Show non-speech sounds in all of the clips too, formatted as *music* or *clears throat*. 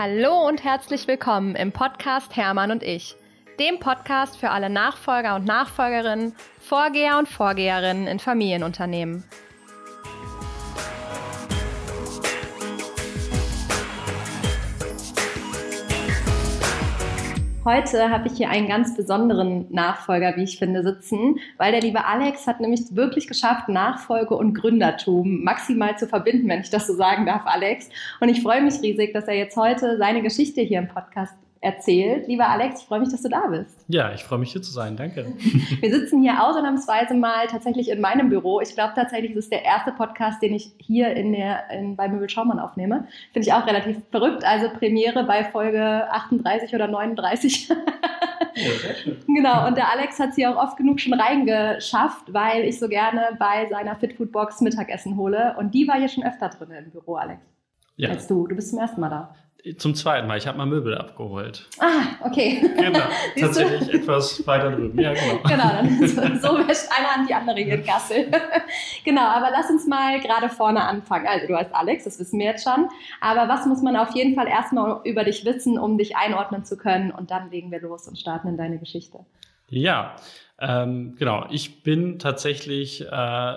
Hallo und herzlich willkommen im Podcast Hermann und ich, dem Podcast für alle Nachfolger und Nachfolgerinnen, Vorgeher und Vorgeherinnen in Familienunternehmen. Heute habe ich hier einen ganz besonderen Nachfolger, wie ich finde, sitzen, weil der liebe Alex hat nämlich wirklich geschafft, Nachfolge und Gründertum maximal zu verbinden, wenn ich das so sagen darf, Alex. Und ich freue mich riesig, dass er jetzt heute seine Geschichte hier im Podcast erzählt. Lieber Alex, ich freue mich, dass du da bist. Ja, ich freue mich hier zu sein. Danke. *laughs* Wir sitzen hier ausnahmsweise mal tatsächlich in meinem Büro. Ich glaube tatsächlich, es ist der erste Podcast, den ich hier in der, in, bei Möbel Schaumann aufnehme. Finde ich auch relativ verrückt. Also Premiere bei Folge 38 oder 39. *laughs* genau, und der Alex hat sie auch oft genug schon reingeschafft, weil ich so gerne bei seiner Fitfood-Box Mittagessen hole. Und die war hier schon öfter drin im Büro, Alex. Ja. Als du. Du bist zum ersten Mal da. Zum zweiten Mal. Ich habe mal Möbel abgeholt. Ah, okay. Genau. *laughs* Tatsächlich etwas weiter drüben. Ja, genau. *laughs* Genau, dann so, so wäscht eine an die andere hier in Kassel. *laughs* genau, aber lass uns mal gerade vorne anfangen. Also, du heißt Alex, das wissen wir jetzt schon. Aber was muss man auf jeden Fall erstmal über dich wissen, um dich einordnen zu können? Und dann legen wir los und starten in deine Geschichte. Ja, ähm, genau. Ich bin tatsächlich äh,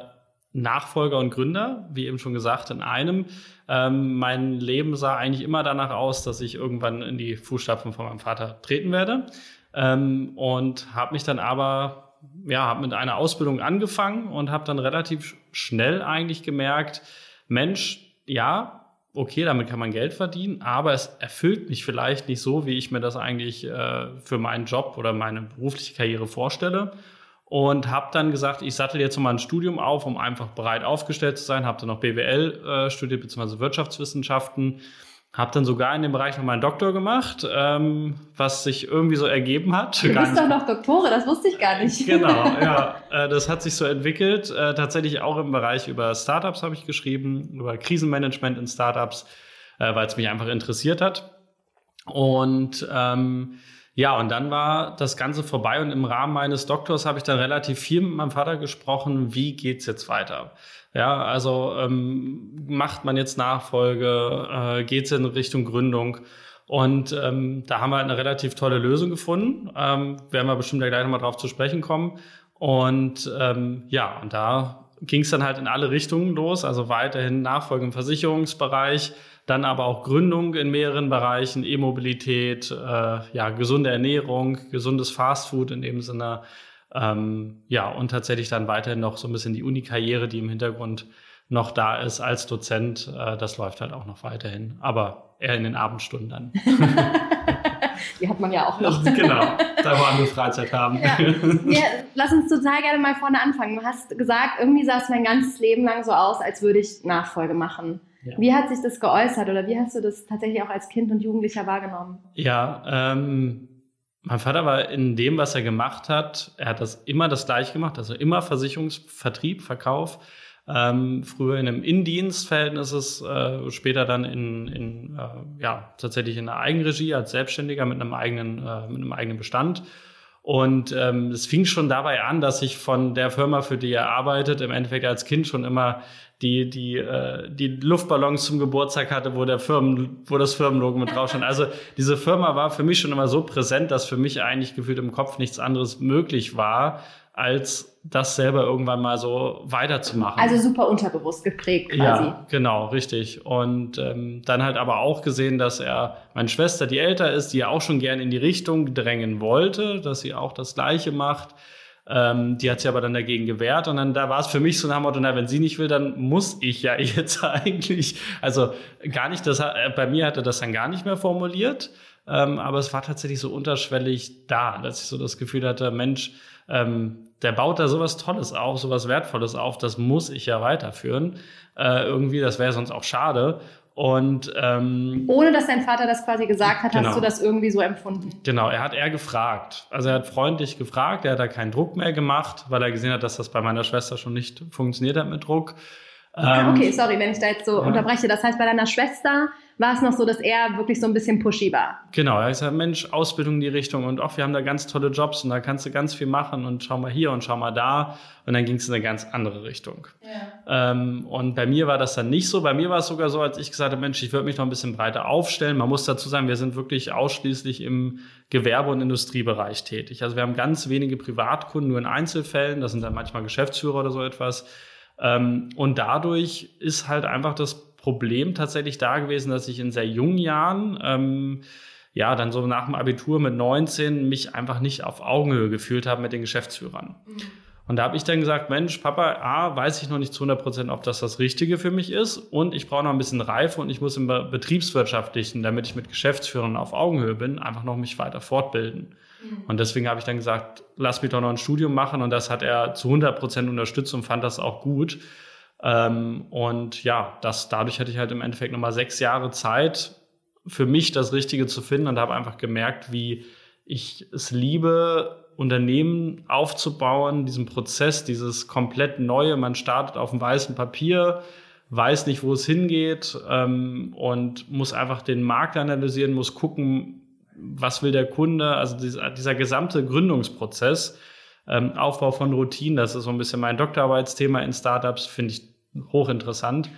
Nachfolger und Gründer, wie eben schon gesagt, in einem. Ähm, mein Leben sah eigentlich immer danach aus, dass ich irgendwann in die Fußstapfen von meinem Vater treten werde. Ähm, und habe mich dann aber, ja, habe mit einer Ausbildung angefangen und habe dann relativ schnell eigentlich gemerkt, Mensch, ja, okay, damit kann man Geld verdienen, aber es erfüllt mich vielleicht nicht so, wie ich mir das eigentlich äh, für meinen Job oder meine berufliche Karriere vorstelle und habe dann gesagt, ich sattel jetzt mal ein Studium auf, um einfach bereit aufgestellt zu sein. Habe dann noch BWL äh, studiert beziehungsweise Wirtschaftswissenschaften. Habe dann sogar in dem Bereich noch meinen Doktor gemacht, ähm, was sich irgendwie so ergeben hat. Du bist doch noch Doktore, das wusste ich gar nicht. Genau, *laughs* ja, äh, das hat sich so entwickelt. Äh, tatsächlich auch im Bereich über Startups habe ich geschrieben, über Krisenmanagement in Startups, äh, weil es mich einfach interessiert hat. Und ähm, ja, und dann war das Ganze vorbei und im Rahmen meines Doktors habe ich dann relativ viel mit meinem Vater gesprochen, wie geht's jetzt weiter? Ja, also ähm, macht man jetzt Nachfolge, äh, geht's in Richtung Gründung? Und ähm, da haben wir halt eine relativ tolle Lösung gefunden. Ähm, werden wir bestimmt gleich nochmal drauf zu sprechen kommen. Und ähm, ja, und da ging es dann halt in alle Richtungen los, also weiterhin Nachfolge im Versicherungsbereich, dann aber auch Gründung in mehreren Bereichen, E-Mobilität, äh, ja, gesunde Ernährung, gesundes Fastfood in dem Sinne. Ähm, ja, und tatsächlich dann weiterhin noch so ein bisschen die Uni-Karriere, die im Hintergrund noch da ist als Dozent. Äh, das läuft halt auch noch weiterhin, aber eher in den Abendstunden dann. *laughs* die hat man ja auch noch. *laughs* genau, da wo andere Freizeit haben. Ja. ja. lass uns total gerne mal vorne anfangen. Du hast gesagt, irgendwie sah es mein ganzes Leben lang so aus, als würde ich Nachfolge machen. Ja. Wie hat sich das geäußert oder wie hast du das tatsächlich auch als Kind und Jugendlicher wahrgenommen? Ja, ähm, mein Vater war in dem, was er gemacht hat, er hat das immer das gleiche gemacht, also immer Versicherungsvertrieb, Verkauf. Ähm, früher in einem Indienstverhältnis ist äh, später dann in, in äh, ja tatsächlich in einer Eigenregie als Selbstständiger mit einem eigenen äh, mit einem eigenen Bestand und ähm, es fing schon dabei an, dass ich von der Firma, für die er arbeitet, im Endeffekt als Kind schon immer die, die, äh, die Luftballons zum Geburtstag hatte, wo der Firmen, wo das Firmenlogo mit drauf stand. Also diese Firma war für mich schon immer so präsent, dass für mich eigentlich gefühlt im Kopf nichts anderes möglich war, als das selber irgendwann mal so weiterzumachen. Also super unterbewusst geprägt quasi. Ja, genau, richtig. Und ähm, dann halt aber auch gesehen, dass er meine Schwester, die älter ist, die ja auch schon gerne in die Richtung drängen wollte, dass sie auch das Gleiche macht. Ähm, die hat sich aber dann dagegen gewehrt und dann da war es für mich so ein Motto, na, wenn sie nicht will, dann muss ich ja *laughs* jetzt eigentlich, also gar nicht, das, äh, bei mir hat er das dann gar nicht mehr formuliert, ähm, aber es war tatsächlich so unterschwellig da, dass ich so das Gefühl hatte, Mensch, ähm, der baut da sowas Tolles auf, sowas Wertvolles auf, das muss ich ja weiterführen. Äh, irgendwie, das wäre sonst auch schade. Und ähm, ohne dass dein Vater das quasi gesagt hat, genau. hast du das irgendwie so empfunden? Genau, er hat eher gefragt. Also er hat freundlich gefragt, er hat da keinen Druck mehr gemacht, weil er gesehen hat, dass das bei meiner Schwester schon nicht funktioniert hat mit Druck. Ah, okay, sorry, wenn ich da jetzt so ja. unterbreche. Das heißt, bei deiner Schwester war es noch so, dass er wirklich so ein bisschen pushy war. Genau, er ist gesagt, Mensch, Ausbildung in die Richtung und auch wir haben da ganz tolle Jobs und da kannst du ganz viel machen und schau mal hier und schau mal da. Und dann ging es in eine ganz andere Richtung. Ähm, und bei mir war das dann nicht so. Bei mir war es sogar so, als ich gesagt habe, Mensch, ich würde mich noch ein bisschen breiter aufstellen. Man muss dazu sagen, wir sind wirklich ausschließlich im Gewerbe- und Industriebereich tätig. Also wir haben ganz wenige Privatkunden, nur in Einzelfällen. Das sind dann manchmal Geschäftsführer oder so etwas. Ähm, und dadurch ist halt einfach das Problem tatsächlich da gewesen, dass ich in sehr jungen Jahren ähm, ja, dann so nach dem Abitur mit 19 mich einfach nicht auf Augenhöhe gefühlt habe mit den Geschäftsführern. Mhm. Und da habe ich dann gesagt, Mensch, Papa, A, weiß ich noch nicht zu 100 Prozent, ob das das Richtige für mich ist. Und ich brauche noch ein bisschen Reife und ich muss im Betriebswirtschaftlichen, damit ich mit Geschäftsführern auf Augenhöhe bin, einfach noch mich weiter fortbilden. Mhm. Und deswegen habe ich dann gesagt, lass mich doch noch ein Studium machen. Und das hat er zu 100 Prozent unterstützt und fand das auch gut. Ähm, und ja, das, dadurch hatte ich halt im Endeffekt nochmal sechs Jahre Zeit, für mich das Richtige zu finden und habe einfach gemerkt, wie ich es liebe, Unternehmen aufzubauen, diesen Prozess, dieses komplett Neue. Man startet auf dem weißen Papier, weiß nicht, wo es hingeht ähm, und muss einfach den Markt analysieren, muss gucken, was will der Kunde. Also dieser, dieser gesamte Gründungsprozess, ähm, Aufbau von Routinen, das ist so ein bisschen mein Doktorarbeitsthema in Startups, finde ich hochinteressant.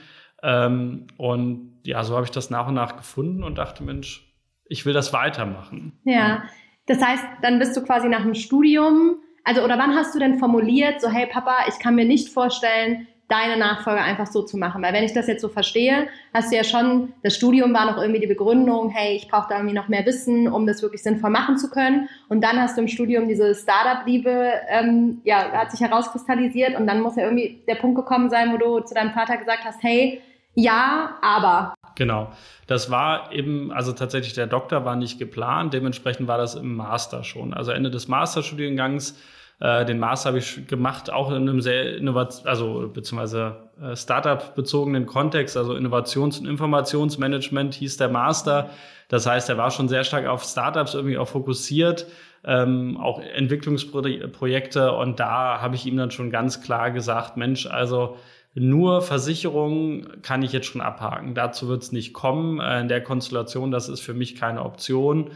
Ähm, und ja, so habe ich das nach und nach gefunden und dachte, Mensch, ich will das weitermachen. Ja, das heißt, dann bist du quasi nach dem Studium, also oder wann hast du denn formuliert, so hey Papa, ich kann mir nicht vorstellen, deine Nachfolge einfach so zu machen. Weil wenn ich das jetzt so verstehe, hast du ja schon, das Studium war noch irgendwie die Begründung, hey, ich brauche da irgendwie noch mehr Wissen, um das wirklich sinnvoll machen zu können. Und dann hast du im Studium diese Startup-Liebe, ähm, ja, hat sich herauskristallisiert und dann muss ja irgendwie der Punkt gekommen sein, wo du zu deinem Vater gesagt hast, hey, ja, aber. Genau. Das war eben, also tatsächlich der Doktor war nicht geplant, dementsprechend war das im Master schon. Also Ende des Masterstudiengangs, äh, den Master habe ich gemacht, auch in einem sehr innovat also beziehungsweise äh, Startup-bezogenen Kontext, also Innovations- und Informationsmanagement hieß der Master. Das heißt, er war schon sehr stark auf Startups irgendwie auch fokussiert, ähm, auch Entwicklungsprojekte und da habe ich ihm dann schon ganz klar gesagt, Mensch, also nur Versicherung kann ich jetzt schon abhaken. Dazu wird es nicht kommen. Äh, in der Konstellation, das ist für mich keine Option.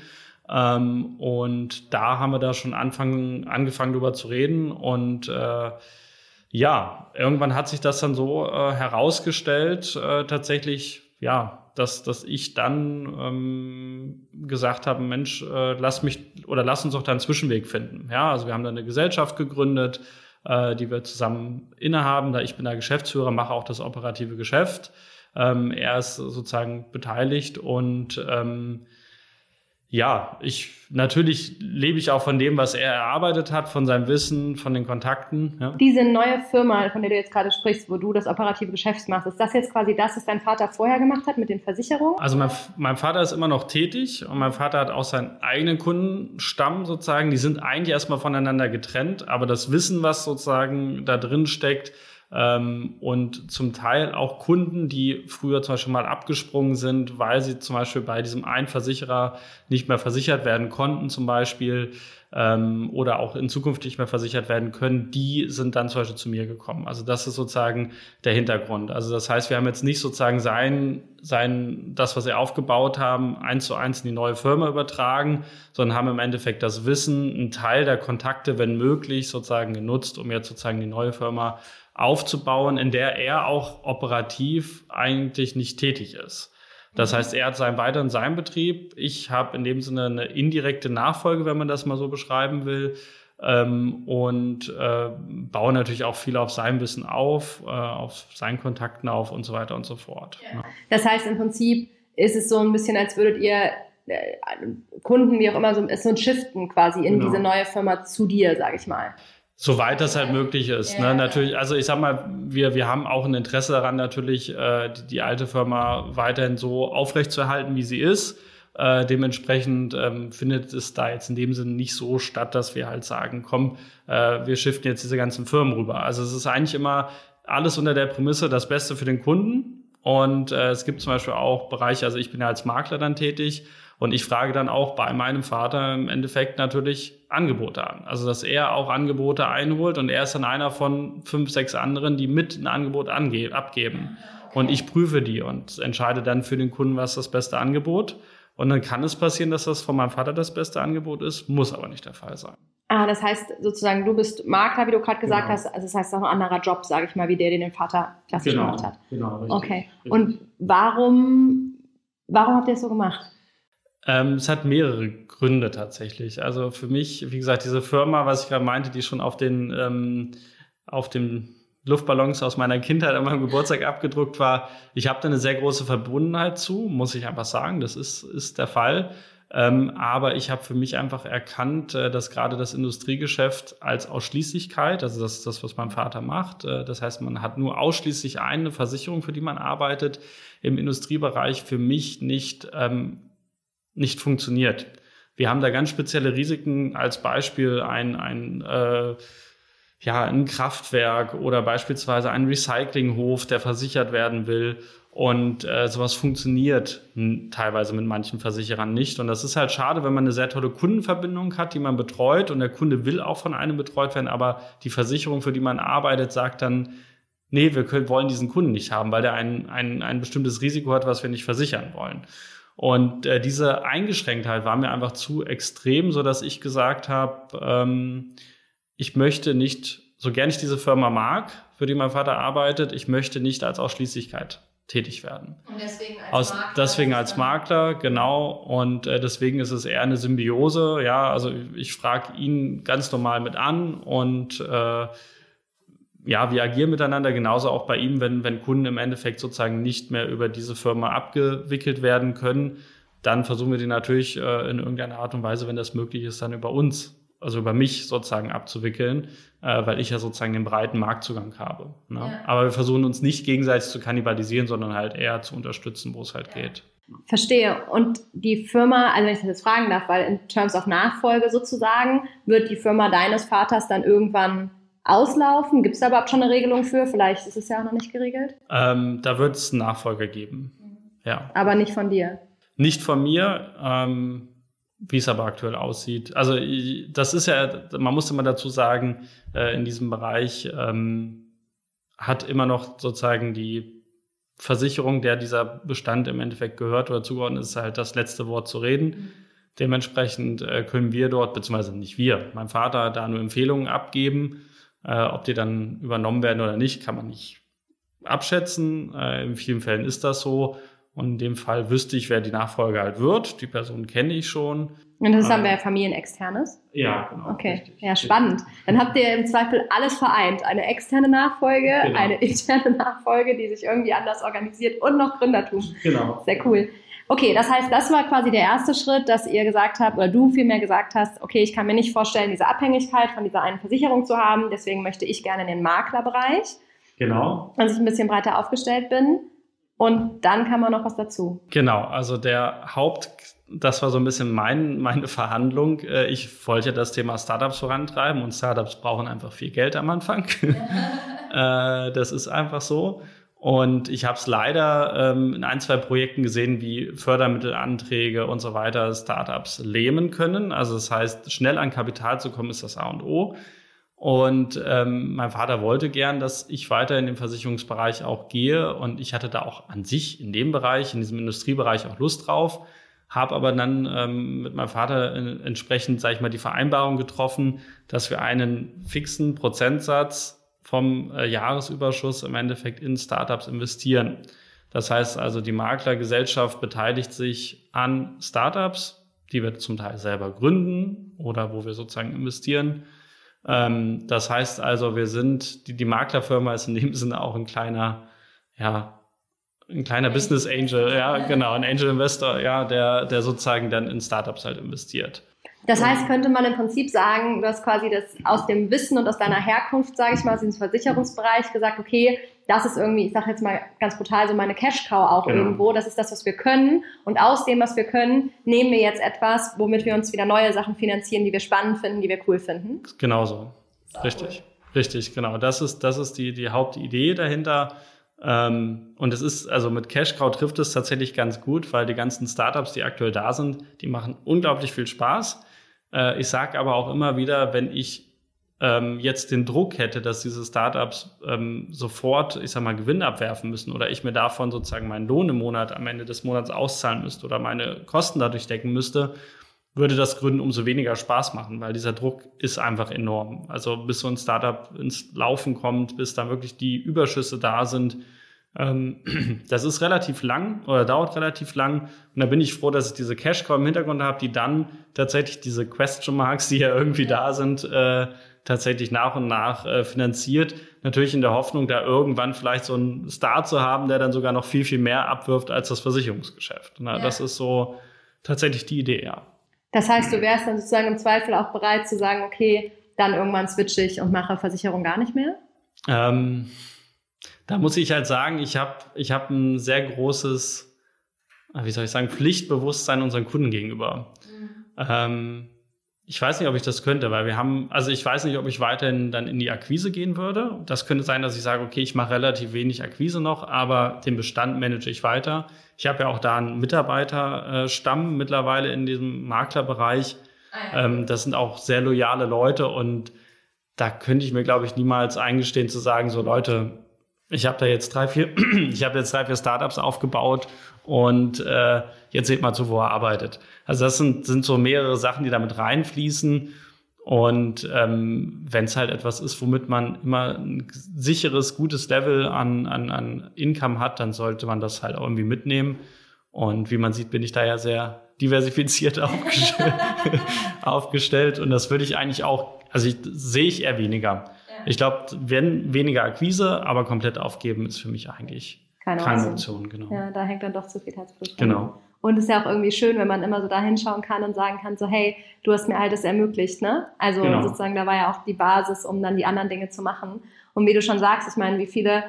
Ähm, und da haben wir da schon anfangen, angefangen drüber zu reden. Und äh, ja, irgendwann hat sich das dann so äh, herausgestellt, äh, tatsächlich, ja, dass, dass ich dann ähm, gesagt habe, Mensch, äh, lass mich oder lass uns doch da einen Zwischenweg finden. Ja, also wir haben da eine Gesellschaft gegründet, äh, die wir zusammen innehaben. Da ich bin da Geschäftsführer, mache auch das operative Geschäft. Ähm, er ist sozusagen beteiligt und ähm, ja, ich natürlich lebe ich auch von dem, was er erarbeitet hat, von seinem Wissen, von den Kontakten. Ja. Diese neue Firma, von der du jetzt gerade sprichst, wo du das operative Geschäft machst, ist das jetzt quasi das, was dein Vater vorher gemacht hat mit den Versicherungen? Also mein, mein Vater ist immer noch tätig und mein Vater hat auch seinen eigenen Kundenstamm sozusagen. Die sind eigentlich erstmal voneinander getrennt, aber das Wissen, was sozusagen da drin steckt, und zum Teil auch Kunden, die früher zum Beispiel mal abgesprungen sind, weil sie zum Beispiel bei diesem einen Versicherer nicht mehr versichert werden konnten, zum Beispiel, ähm, oder auch in Zukunft nicht mehr versichert werden können, die sind dann zum Beispiel zu mir gekommen. Also das ist sozusagen der Hintergrund. Also das heißt, wir haben jetzt nicht sozusagen sein, sein, das, was sie aufgebaut haben, eins zu eins in die neue Firma übertragen, sondern haben im Endeffekt das Wissen, einen Teil der Kontakte, wenn möglich, sozusagen genutzt, um jetzt sozusagen die neue Firma aufzubauen, in der er auch operativ eigentlich nicht tätig ist. Das heißt, er hat sein weiter in seinem Betrieb. Ich habe in dem Sinne eine indirekte Nachfolge, wenn man das mal so beschreiben will. Ähm, und äh, baue natürlich auch viel auf seinem Wissen auf, äh, auf seinen Kontakten auf und so weiter und so fort. Ja. Das heißt, im Prinzip ist es so ein bisschen, als würdet ihr äh, Kunden, wie auch immer, so, so ein Shiften quasi in genau. diese neue Firma zu dir, sage ich mal. Soweit das halt möglich ist. Ne? Ja. Ne? Natürlich, also ich sag mal, wir, wir haben auch ein Interesse daran, natürlich äh, die, die alte Firma weiterhin so aufrechtzuerhalten, wie sie ist. Äh, dementsprechend ähm, findet es da jetzt in dem Sinne nicht so statt, dass wir halt sagen, komm, äh, wir shiften jetzt diese ganzen Firmen rüber. Also es ist eigentlich immer alles unter der Prämisse, das Beste für den Kunden. Und äh, es gibt zum Beispiel auch Bereiche, also ich bin ja als Makler dann tätig und ich frage dann auch bei meinem Vater im Endeffekt natürlich Angebote an. Also, dass er auch Angebote einholt und er ist dann einer von fünf, sechs anderen, die mit ein Angebot ange abgeben. Und ich prüfe die und entscheide dann für den Kunden, was das beste Angebot. Und dann kann es passieren, dass das von meinem Vater das beste Angebot ist, muss aber nicht der Fall sein. Ah, das heißt sozusagen, du bist Makler, wie du gerade gesagt Genau. hast. Also das heißt auch ein anderer Job, sage ich mal, wie der, den den Vater klassisch gemacht hat. genau, richtig. Okay. richtig. Und warum, warum habt ihr es so gemacht? Ähm, es hat mehrere Gründe tatsächlich. Also für mich, wie gesagt, diese Firma, was ich gerade meinte, die schon auf den, ähm, auf den Luftballons aus meiner Kindheit an meinem Geburtstag abgedruckt war. Ich habe da eine sehr große Verbundenheit zu, muss ich einfach sagen. Das ist, ist der Fall. Ähm, aber ich habe für mich einfach erkannt, äh, dass gerade das Industriegeschäft als Ausschließlichkeit, also das ist das, was mein Vater macht, äh, das heißt, man hat nur ausschließlich eine Versicherung, für die man arbeitet, im Industriebereich für mich nicht, ähm, nicht funktioniert. Wir haben da ganz spezielle Risiken, als Beispiel ein, ein äh, ja, ein Kraftwerk oder beispielsweise ein Recyclinghof, der versichert werden will. Und äh, sowas funktioniert teilweise mit manchen Versicherern nicht. Und das ist halt schade, wenn man eine sehr tolle Kundenverbindung hat, die man betreut und der Kunde will auch von einem betreut werden, aber die Versicherung, für die man arbeitet, sagt dann, nee, wir können, wollen diesen Kunden nicht haben, weil der ein, ein, ein bestimmtes Risiko hat, was wir nicht versichern wollen. Und äh, diese Eingeschränktheit war mir einfach zu extrem, so dass ich gesagt habe, ähm, ich möchte nicht, so gern ich diese Firma mag, für die mein Vater arbeitet, ich möchte nicht als Ausschließlichkeit tätig werden. Und deswegen Aus, deswegen als Makler, genau. Und äh, deswegen ist es eher eine Symbiose. Ja, also ich frage ihn ganz normal mit an und äh, ja, wir agieren miteinander, genauso auch bei ihm, wenn, wenn Kunden im Endeffekt sozusagen nicht mehr über diese Firma abgewickelt werden können, dann versuchen wir die natürlich äh, in irgendeiner Art und Weise, wenn das möglich ist, dann über uns, also über mich sozusagen abzuwickeln, äh, weil ich ja sozusagen den breiten Marktzugang habe. Ne? Ja. Aber wir versuchen uns nicht gegenseitig zu kannibalisieren, sondern halt eher zu unterstützen, wo es halt Ja. geht. Verstehe. Und die Firma, also wenn ich das jetzt fragen darf, weil in Terms of Nachfolge sozusagen, wird die Firma deines Vaters dann irgendwann auslaufen? Gibt es da überhaupt schon eine Regelung für? Vielleicht ist es ja auch noch nicht geregelt. Ähm, da wird es einen Nachfolger geben. Ja. Aber nicht von dir. Nicht von mir, ähm, wie es aber aktuell aussieht. Also das ist ja, man muss immer dazu sagen, äh, in diesem Bereich ähm, hat immer noch sozusagen die Versicherung, der dieser Bestand im Endeffekt gehört oder zugeordnet ist, halt das letzte Wort zu reden. Dementsprechend äh, können wir dort, beziehungsweise nicht wir, mein Vater da nur Empfehlungen abgeben. Äh, ob die dann übernommen werden oder nicht, kann man nicht abschätzen. Äh, in vielen Fällen ist das so. Und in dem Fall wüsste ich, wer die Nachfolger halt wird. Die Person kenne ich schon. Und das ist dann bei Familienexternes? Ja, genau. Okay, richtig. ja, spannend. Dann habt ihr im Zweifel alles vereint. Eine externe Nachfolge, Genau. eine *laughs* interne Nachfolge, die sich irgendwie anders organisiert und noch Gründertum. Genau. Sehr cool. Okay, das heißt, das war quasi der erste Schritt, dass ihr gesagt habt, oder du vielmehr gesagt hast, okay, ich kann mir nicht vorstellen, diese Abhängigkeit von dieser einen Versicherung zu haben, deswegen möchte ich gerne in den Maklerbereich, Genau. dass ich ein bisschen breiter aufgestellt bin. Und dann kam man noch was dazu. Genau, also der Haupt, das war so ein bisschen mein, meine Verhandlung. Äh, Ich wollte ja das Thema Startups vorantreiben und Startups brauchen einfach viel Geld am Anfang. *laughs* Äh, das ist einfach so. Und ich habe es leider ähm, in ein, zwei Projekten gesehen, wie Fördermittelanträge und so weiter Startups lähmen können. Also das heißt, schnell an Kapital zu kommen, ist das A und O. Und ähm, mein Vater wollte gern, dass ich weiter in den Versicherungsbereich auch gehe. Und ich hatte da auch an sich in dem Bereich, in diesem Industriebereich auch Lust drauf. Habe aber dann ähm, mit meinem Vater entsprechend, sage ich mal, die Vereinbarung getroffen, dass wir einen fixen Prozentsatz vom äh, Jahresüberschuss im Endeffekt in Startups investieren. Das heißt also, die Maklergesellschaft beteiligt sich an Startups, die wir zum Teil selber gründen oder wo wir sozusagen investieren. Ähm, das heißt also, wir sind, die, die Maklerfirma ist in dem Sinne auch ein kleiner, ja, ein kleiner Business Angel, ja, genau, ein Angel Investor, ja, der, der sozusagen dann in Startups halt investiert. Das heißt, könnte man im Prinzip sagen, du hast quasi das aus dem Wissen und aus deiner Herkunft, sage ich mal, aus diesem Versicherungsbereich gesagt, okay, das ist irgendwie, ich sage jetzt mal ganz brutal, so meine Cash-Cow auch Genau. irgendwo. Das ist das, was wir können. Und aus dem, was wir können, nehmen wir jetzt etwas, womit wir uns wieder neue Sachen finanzieren, die wir spannend finden, die wir cool finden. Genauso. Richtig. Richtig, genau. Das ist, das ist die, die Hauptidee dahinter. Ähm, und es ist, also mit Cashcow trifft es tatsächlich ganz gut, weil die ganzen Startups, die aktuell da sind, die machen unglaublich viel Spaß. Äh, ich sage aber auch immer wieder, wenn ich ähm, jetzt den Druck hätte, dass diese Startups ähm, sofort, ich sag mal, Gewinn abwerfen müssen oder ich mir davon sozusagen meinen Lohn im Monat am Ende des Monats auszahlen müsste oder meine Kosten dadurch decken müsste, würde das Gründen umso weniger Spaß machen, weil dieser Druck ist einfach enorm. Also bis so ein Startup ins Laufen kommt, bis da wirklich die Überschüsse da sind, *clears throat* das ist relativ lang oder dauert relativ lang. Und da bin ich froh, dass ich diese Cash Cow im Hintergrund habe, die dann tatsächlich diese Question Marks, die ja irgendwie da sind, äh, tatsächlich nach und nach äh, finanziert. Natürlich in der Hoffnung, da irgendwann vielleicht so einen Star zu haben, der dann sogar noch viel, viel mehr abwirft als das Versicherungsgeschäft. Na, ja. Das ist so tatsächlich die Idee, ja. Das heißt, du wärst dann sozusagen im Zweifel auch bereit zu sagen, okay, dann irgendwann switche ich und mache Versicherung gar nicht mehr? Ähm, da muss ich halt sagen, ich habe ich hab ein sehr großes, wie soll ich sagen, Pflichtbewusstsein unseren Kunden gegenüber. Mhm. Ähm, ich weiß nicht, ob ich das könnte, weil wir haben, also ich weiß nicht, ob ich weiterhin dann in die Akquise gehen würde. Das könnte sein, dass ich sage, okay, ich mache relativ wenig Akquise noch, aber den Bestand manage ich weiter. Ich habe ja auch da einen Mitarbeiterstamm mittlerweile in diesem Maklerbereich. Ah, ähm, das sind auch sehr loyale Leute und da könnte ich mir, glaube ich, niemals eingestehen zu sagen, so Leute, ich habe da jetzt drei, vier, *clears throat* ich habe jetzt drei, vier Startups aufgebaut und äh, jetzt seht mal zu, wo er arbeitet. Also das sind, sind so mehrere Sachen, die damit reinfließen. Und ähm, wenn es halt etwas ist, womit man immer ein sicheres, gutes Level an, an, an Income hat, dann sollte man das halt auch irgendwie mitnehmen. Und wie man sieht, bin ich da ja sehr diversifiziert *laughs* aufgestellt. aufgestellt. Und das würde ich eigentlich auch, also ich, sehe ich eher weniger. Ich glaube, wenn weniger Akquise, aber komplett aufgeben ist für mich eigentlich keine, keine Option. Genau. Ja, da hängt dann doch zu viel Herzblut dran. Genau. Und es ist ja auch irgendwie schön, wenn man immer so da hinschauen kann und sagen kann, so hey, du hast mir all das ermöglicht, ne? Also genau. sozusagen, da war ja auch die Basis, um dann die anderen Dinge zu machen. Und wie du schon sagst, ich meine, wie viele,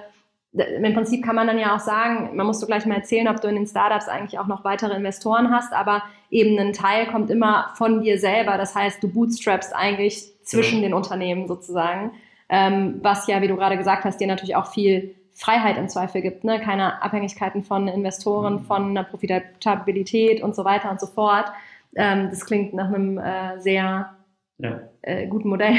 im Prinzip kann man dann ja auch sagen, man muss so gleich mal erzählen, ob du in den Startups eigentlich auch noch weitere Investoren hast, aber eben ein Teil kommt immer von dir selber. Das heißt, du bootstrappst eigentlich zwischen ja. den Unternehmen sozusagen ähm, was ja, wie du gerade gesagt hast, dir natürlich auch viel Freiheit im Zweifel gibt, ne? keine Abhängigkeiten von Investoren, mhm. von einer Profitabilität und so weiter und so fort. Ähm, das klingt nach einem äh, sehr ja. äh, guten Modell.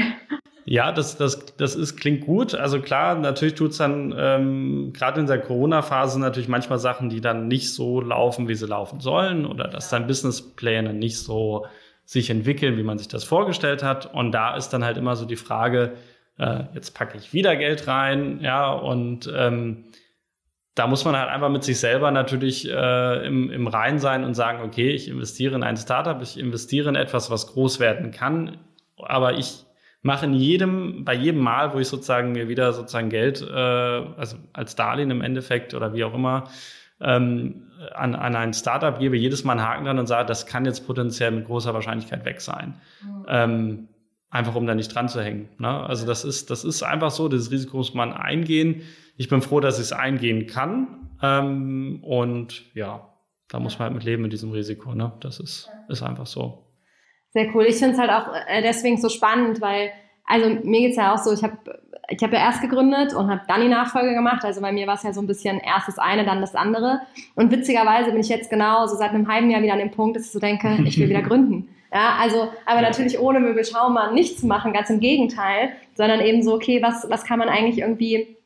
Ja, das, das, das ist, klingt gut. Also klar, natürlich tut's dann ähm, gerade in der Corona-Phase natürlich manchmal Sachen, die dann nicht so laufen, wie sie laufen sollen, oder dass dann Businesspläne nicht so sich entwickeln, wie man sich das vorgestellt hat. Und da ist dann halt immer so die Frage, äh, jetzt packe ich wieder Geld rein, ja, und ähm, da muss man halt einfach mit sich selber natürlich äh, im, im Rein sein und sagen, okay, ich investiere in ein Startup, ich investiere in etwas, was groß werden kann, aber ich mache in jedem, bei jedem Mal, wo ich sozusagen mir wieder sozusagen Geld, äh, also als Darlehen im Endeffekt oder wie auch immer, ähm, an, an ein Startup gebe, jedes Mal einen Haken dran und sage, das kann jetzt potenziell mit großer Wahrscheinlichkeit weg sein. Mhm. Ähm, einfach um da nicht dran zu hängen. Ne? Also das ist, das ist einfach so, dieses Risiko muss man eingehen. Ich bin froh, dass ich es eingehen kann. Ähm, und ja, da muss man halt mit leben mit diesem Risiko. Ne? Das ist, ist einfach so. Sehr cool. Ich finde es halt auch äh, deswegen so spannend, weil, also mir geht's ja auch so, ich habe ich hab ja erst gegründet und habe dann die Nachfolge gemacht. Also bei mir war es ja so ein bisschen erst das eine, dann das andere. Und witzigerweise bin ich jetzt genau so seit einem halben Jahr wieder an dem Punkt, dass ich so denke, ich will wieder *laughs* gründen. Ja, also, aber natürlich ohne Möbel Schaumann nichts machen, ganz im Gegenteil, sondern eben so, okay, was, was kann man eigentlich irgendwie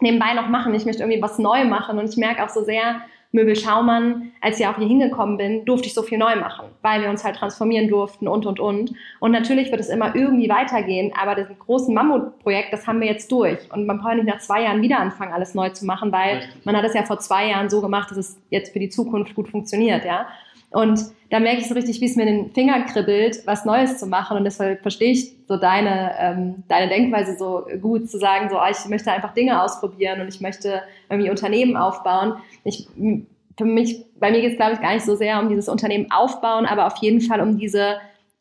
nebenbei noch machen? Ich möchte irgendwie was neu machen und ich merke auch so sehr, Möbel Schaumann, als ich auch hier hingekommen bin, durfte ich so viel neu machen, weil wir uns halt transformieren durften und, und, und. Und natürlich wird es immer irgendwie weitergehen, aber das große Mammutprojekt, das haben wir jetzt durch. Und man braucht nicht nach zwei Jahren wieder anfangen, alles neu zu machen, weil man hat es ja vor zwei Jahren so gemacht, dass es jetzt für die Zukunft gut funktioniert, ja. Und da merke ich so richtig, wie es mir in den Fingern kribbelt, was Neues zu machen. Und deshalb verstehe ich so deine, ähm, deine Denkweise so gut, zu sagen, so, oh, ich möchte einfach Dinge ausprobieren und ich möchte irgendwie Unternehmen aufbauen. Ich, für mich, bei mir geht es, glaube ich, gar nicht so sehr um dieses Unternehmen aufbauen, aber auf jeden Fall um diese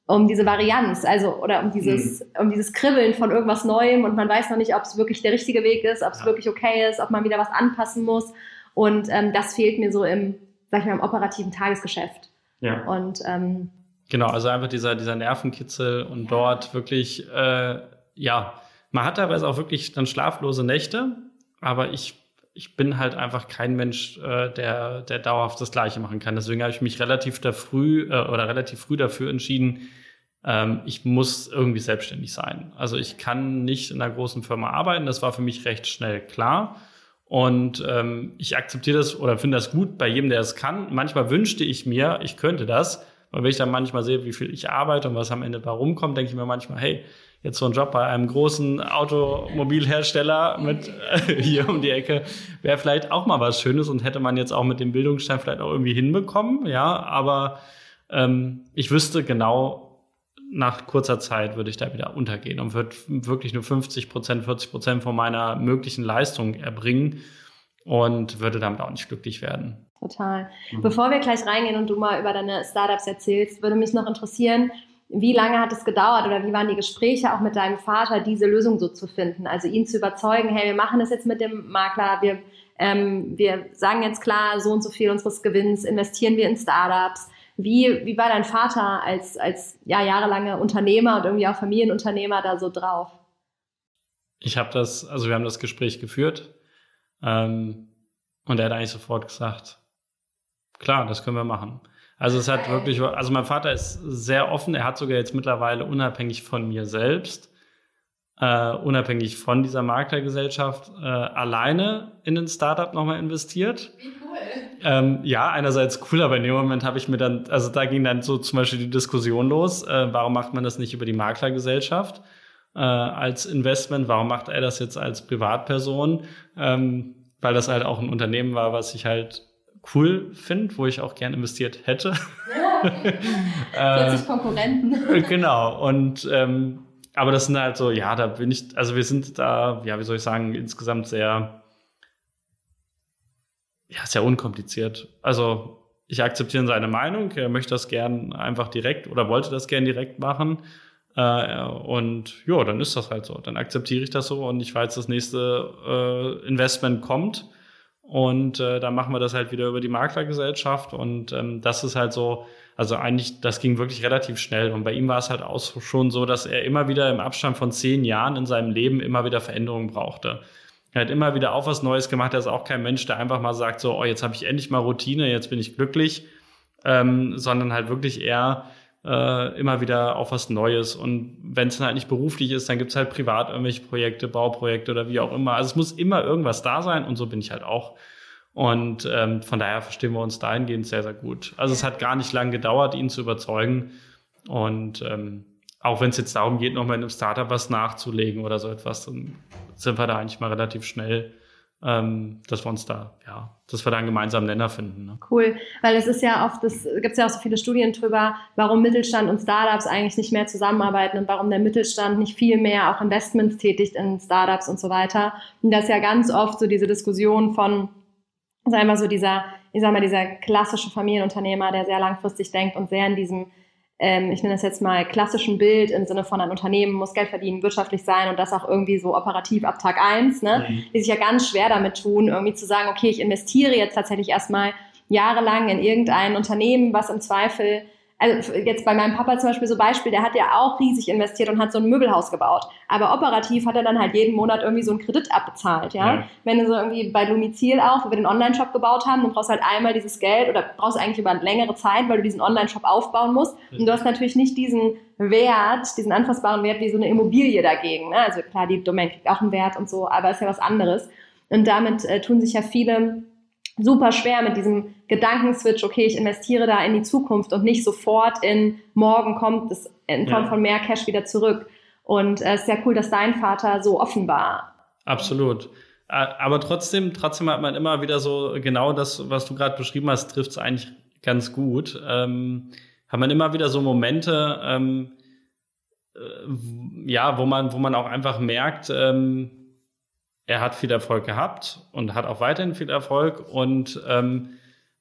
um diese Varianz, also oder um dieses, mhm. um dieses Kribbeln von irgendwas Neuem und man weiß noch nicht, ob es wirklich der richtige Weg ist, ob es ja. wirklich okay ist, ob man wieder was anpassen muss. Und ähm, das fehlt mir so im sag ich mal, im operativen Tagesgeschäft. Ja. Und ähm, genau, also einfach dieser, dieser Nervenkitzel und ja. dort wirklich, äh, ja, man hat teilweise auch wirklich dann schlaflose Nächte, aber ich, ich bin halt einfach kein Mensch, äh, der, der dauerhaft das Gleiche machen kann. Deswegen habe ich mich relativ da früh äh, oder relativ früh dafür entschieden, ähm, ich muss irgendwie selbstständig sein. Also ich kann nicht in einer großen Firma arbeiten. Das war für mich recht schnell klar. Und ähm, ich akzeptiere das oder finde das gut bei jedem, der es kann. Manchmal wünschte ich mir, ich könnte das. Und wenn ich dann manchmal sehe, wie viel ich arbeite und was am Ende da rumkommt, denke ich mir manchmal, hey, jetzt so ein Job bei einem großen Automobilhersteller mit äh, *laughs* hier um die Ecke wäre vielleicht auch mal was Schönes und hätte man jetzt auch mit dem Bildungsstein vielleicht auch irgendwie hinbekommen, ja, aber ähm, ich wüsste genau, nach kurzer Zeit würde ich da wieder untergehen und würde wirklich nur 50 Prozent, 40 Prozent von meiner möglichen Leistung erbringen und würde damit auch nicht glücklich werden. Total. Mhm. Bevor wir gleich reingehen und du mal über deine Startups erzählst, würde mich noch interessieren, wie lange hat es gedauert oder wie waren die Gespräche auch mit deinem Vater, diese Lösung so zu finden? Also ihn zu überzeugen, hey, wir machen das jetzt mit dem Makler, wir, ähm, wir sagen jetzt klar, so und so viel unseres Gewinns investieren wir in Startups. Wie, wie war dein Vater als, als ja, jahrelange Unternehmer und irgendwie auch Familienunternehmer da so drauf? Ich habe das, also wir haben das Gespräch geführt ähm, und er hat eigentlich sofort gesagt, klar, das können wir machen. Also es hat wirklich, also mein Vater ist sehr offen. Er hat sogar jetzt mittlerweile unabhängig von mir selbst, äh, unabhängig von dieser Maklergesellschaft, äh, alleine in ein Startup nochmal investiert. Wie cool. Ähm, ja, einerseits cool, aber in dem Moment habe ich mir dann, also da ging dann so zum Beispiel die Diskussion los, äh, warum macht man das nicht über die Maklergesellschaft äh, als Investment? Warum macht er das jetzt als Privatperson? Ähm, weil das halt auch ein Unternehmen war, was ich halt cool finde, wo ich auch gern investiert hätte. Ja, *laughs* 40 äh, Konkurrenten. *laughs* genau. Und ähm, aber das sind halt so, ja, da bin ich, also wir sind da, ja, wie soll ich sagen, insgesamt sehr, ja, sehr unkompliziert. Also ich akzeptiere seine Meinung, er möchte das gern einfach direkt oder wollte das gern direkt machen. Äh, und ja, dann ist das halt so. Dann akzeptiere ich das so und ich weiß, das nächste äh, Investment kommt und äh, dann machen wir das halt wieder über die Maklergesellschaft. Und ähm, das ist halt so, also eigentlich, das ging wirklich relativ schnell. Und bei ihm war es halt auch schon so, dass er immer wieder im Abstand von zehn Jahren in seinem Leben immer wieder Veränderungen brauchte. Er hat immer wieder auch was Neues gemacht. Er ist auch kein Mensch, der einfach mal sagt, so, oh, jetzt habe ich endlich mal Routine, jetzt bin ich glücklich, ähm, sondern halt wirklich eher äh, immer wieder auf was Neues. Und wenn es halt nicht beruflich ist, dann gibt es halt privat irgendwelche Projekte, Bauprojekte oder wie auch immer. Also es muss immer irgendwas da sein und so bin ich halt auch. Und ähm, von daher verstehen wir uns dahingehend sehr, sehr gut. Also es hat gar nicht lange gedauert, ihn zu überzeugen. Und ähm, auch wenn es jetzt darum geht, nochmal in einem Startup was nachzulegen oder so etwas, dann sind wir da eigentlich mal relativ schnell ähm, dass wir uns da, ja, dass wir da einen gemeinsamen Nenner finden. Ne? Cool, weil es ist ja oft, es gibt ja auch so viele Studien drüber, warum Mittelstand und Startups eigentlich nicht mehr zusammenarbeiten und warum der Mittelstand nicht viel mehr auch Investments tätigt in Startups und so weiter. Und das ist ja ganz oft so diese Diskussion von, sagen wir mal so dieser, ich sag mal, dieser klassische Familienunternehmer, der sehr langfristig denkt und sehr in diesem ähm, ich nenne das jetzt mal klassischen Bild im Sinne von ein Unternehmen muss Geld verdienen, wirtschaftlich sein und das auch irgendwie so operativ ab Tag eins, ne? Mhm. die sich ja ganz schwer damit tun, irgendwie zu sagen, okay, ich investiere jetzt tatsächlich erstmal jahrelang in irgendein Unternehmen, was im Zweifel also jetzt bei meinem Papa zum Beispiel so Beispiel, der hat ja auch riesig investiert und hat so ein Möbelhaus gebaut. Aber operativ hat er dann halt jeden Monat irgendwie so einen Kredit abbezahlt, ja. ja. Wenn du so irgendwie bei Lumizil auch, wo wir den Online-Shop gebaut haben, dann brauchst du halt einmal dieses Geld oder brauchst eigentlich über eine längere Zeit, weil du diesen Online-Shop aufbauen musst. Und du hast natürlich nicht diesen Wert, diesen anfassbaren Wert wie so eine Immobilie dagegen. Ne? Also klar, die Domain kriegt auch einen Wert und so, aber ist ja was anderes. Und damit äh, tun sich ja viele super schwer mit diesem Gedankenswitch, okay, ich investiere da in die Zukunft und nicht sofort in morgen kommt es in Form ja. von mehr Cash wieder zurück. Und äh, es ist ja cool, dass dein Vater so offen war. Absolut. Aber trotzdem, trotzdem hat man immer wieder so genau das, was du gerade beschrieben hast, trifft es eigentlich ganz gut. Ähm, hat man immer wieder so Momente, ähm, äh, ja, wo man, wo man auch einfach merkt, ähm, er hat viel Erfolg gehabt und hat auch weiterhin viel Erfolg und ähm,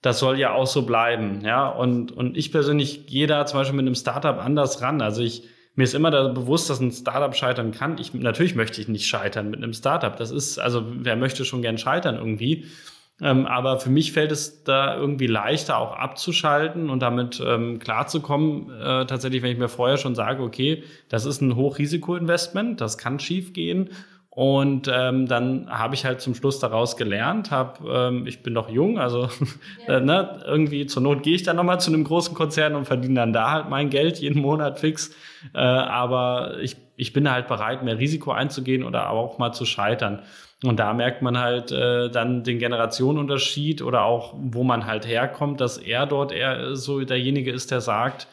das soll ja auch so bleiben, ja. Und, und ich persönlich gehe da zum Beispiel mit einem Startup anders ran. Also ich, mir ist immer da bewusst, dass ein Startup scheitern kann. Ich, natürlich möchte ich nicht scheitern mit einem Startup. Das ist, also wer möchte schon gern scheitern irgendwie. Ähm, aber für mich fällt es da irgendwie leichter, auch abzuschalten und damit ähm, klarzukommen. Äh, tatsächlich, wenn ich mir vorher schon sage, okay, das ist ein Hochrisikoinvestment, das kann schiefgehen und ähm, dann habe ich halt zum Schluss daraus gelernt, hab, ähm, ich bin noch jung, also *laughs* ja. äh, ne, irgendwie zur Not gehe ich dann nochmal zu einem großen Konzern und verdiene dann da halt mein Geld jeden Monat fix. Äh, aber ich ich bin halt bereit, mehr Risiko einzugehen oder auch mal zu scheitern. Und da merkt man halt äh, dann den Generationenunterschied oder auch, wo man halt herkommt, dass er dort eher so derjenige ist, der sagt,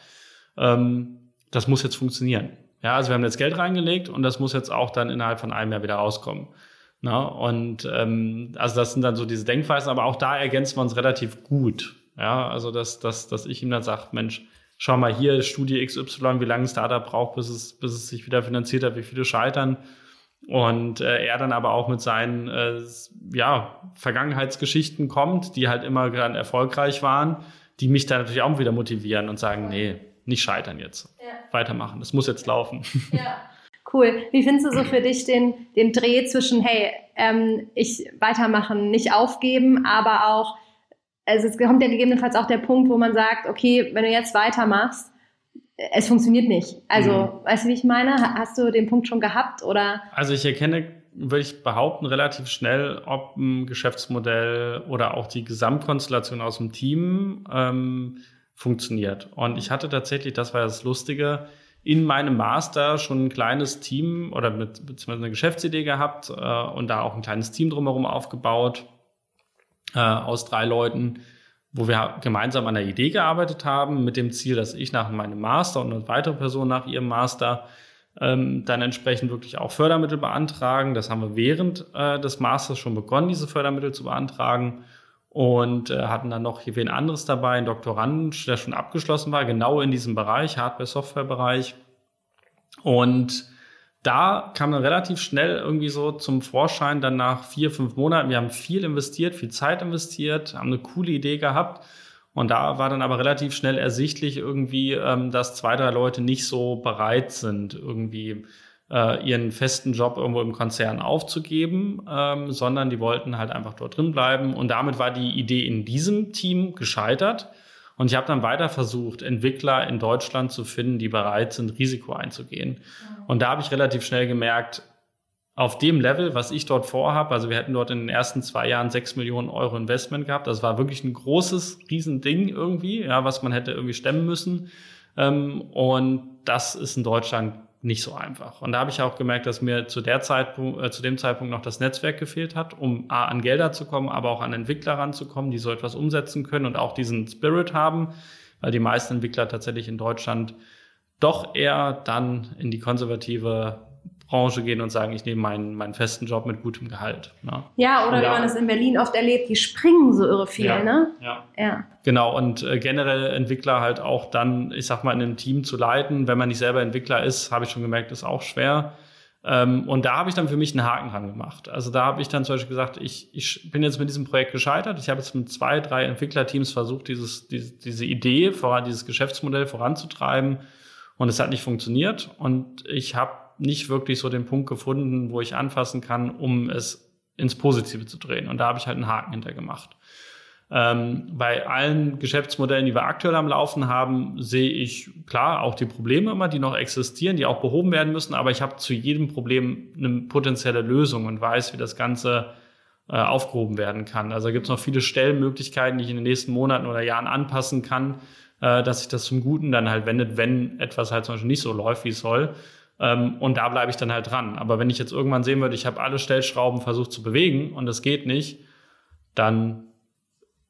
ähm, das muss jetzt funktionieren. Ja, also wir haben jetzt Geld reingelegt und das muss jetzt auch dann innerhalb von einem Jahr wieder rauskommen. Na, und ähm, also das sind dann so diese Denkweisen, aber auch da ergänzen wir uns relativ gut. Ja, also dass, dass, dass ich ihm dann sage, Mensch, schau mal hier, Studie XY, wie lange ein Startup braucht, bis es, bis es sich wieder finanziert hat, wie viele scheitern. Und äh, er dann aber auch mit seinen äh, ja, Vergangenheitsgeschichten kommt, die halt immer gerade erfolgreich waren, die mich dann natürlich auch wieder motivieren und sagen, nee, nicht scheitern jetzt. Ja. Weitermachen. Das muss jetzt laufen. Ja. *laughs* Cool. Wie findest du so für dich den, den Dreh zwischen, hey, ähm, ich weitermachen, nicht aufgeben, aber auch, also es kommt ja gegebenenfalls auch der Punkt, wo man sagt, okay, wenn du jetzt weitermachst, es funktioniert nicht. Also, mhm. weißt du, wie ich meine? Hast du den Punkt schon gehabt oder? Also ich erkenne, würde ich behaupten, relativ schnell, ob ein Geschäftsmodell oder auch die Gesamtkonstellation aus dem Team ähm, funktioniert. Und ich hatte tatsächlich, das war das Lustige, in meinem Master schon ein kleines Team oder mit, beziehungsweise eine Geschäftsidee gehabt äh, und da auch ein kleines Team drumherum aufgebaut äh, aus drei Leuten, wo wir gemeinsam an der Idee gearbeitet haben, mit dem Ziel, dass ich nach meinem Master und eine weitere Person nach ihrem Master ähm, dann entsprechend wirklich auch Fördermittel beantragen. Das haben wir während äh, des Masters schon begonnen, diese Fördermittel zu beantragen und äh, hatten dann noch hier wen anderes dabei, einen Doktoranden, der schon abgeschlossen war, genau in diesem Bereich, Hardware-Software-Bereich. Und da kam dann relativ schnell irgendwie so zum Vorschein, dann nach vier, fünf Monaten, wir haben viel investiert, viel Zeit investiert, haben eine coole Idee gehabt. Und da war dann aber relativ schnell ersichtlich irgendwie, ähm, dass zwei, drei Leute nicht so bereit sind, irgendwie äh, ihren festen Job irgendwo im Konzern aufzugeben, ähm, sondern die wollten halt einfach dort drin bleiben. Und damit war die Idee in diesem Team gescheitert. Und ich habe dann weiter versucht, Entwickler in Deutschland zu finden, die bereit sind, Risiko einzugehen. Und da habe ich relativ schnell gemerkt, auf dem Level, was ich dort vorhabe, also wir hätten dort in den ersten zwei Jahren sechs Millionen Euro Investment gehabt. Das war wirklich ein großes, Riesending irgendwie, ja, was man hätte irgendwie stemmen müssen. Ähm, und das ist in Deutschland nicht so einfach. Und da habe ich auch gemerkt, dass mir zu der Zeitpunkt, äh, zu dem Zeitpunkt noch das Netzwerk gefehlt hat, um A, an Gelder zu kommen, aber auch an Entwickler ranzukommen, die so etwas umsetzen können und auch diesen Spirit haben, weil die meisten Entwickler tatsächlich in Deutschland doch eher dann in die konservative Branche gehen und sagen, ich nehme meinen, meinen festen Job mit gutem Gehalt. Ne? Ja, oder wie man es in Berlin oft erlebt, die springen so irre viel, ja, ne? Ja. ja. Genau, und äh, generell Entwickler halt auch dann, ich sag mal, in einem Team zu leiten, wenn man nicht selber Entwickler ist, habe ich schon gemerkt, ist auch schwer. Ähm, und da habe ich dann für mich einen Haken dran gemacht. Also da habe ich dann zum Beispiel gesagt, ich, ich bin jetzt mit diesem Projekt gescheitert. Ich habe jetzt mit zwei, drei Entwicklerteams versucht, dieses, diese, diese Idee, voran, dieses Geschäftsmodell voranzutreiben. Und es hat nicht funktioniert. Und ich habe nicht wirklich so den Punkt gefunden, wo ich anfassen kann, um es ins Positive zu drehen. Und da habe ich halt einen Haken hintergemacht. Ähm, bei allen Geschäftsmodellen, die wir aktuell am Laufen haben, sehe ich klar auch die Probleme immer, die noch existieren, die auch behoben werden müssen. Aber ich habe zu jedem Problem eine potenzielle Lösung und weiß, wie das Ganze äh, aufgehoben werden kann. Also gibt es noch viele Stellenmöglichkeiten, die ich in den nächsten Monaten oder Jahren anpassen kann, äh, dass sich das zum Guten dann halt wendet, wenn etwas halt zum Beispiel nicht so läuft, wie es soll. Ähm, und da bleibe ich dann halt dran. Aber wenn ich jetzt irgendwann sehen würde, ich habe alle Stellschrauben versucht zu bewegen und das geht nicht, dann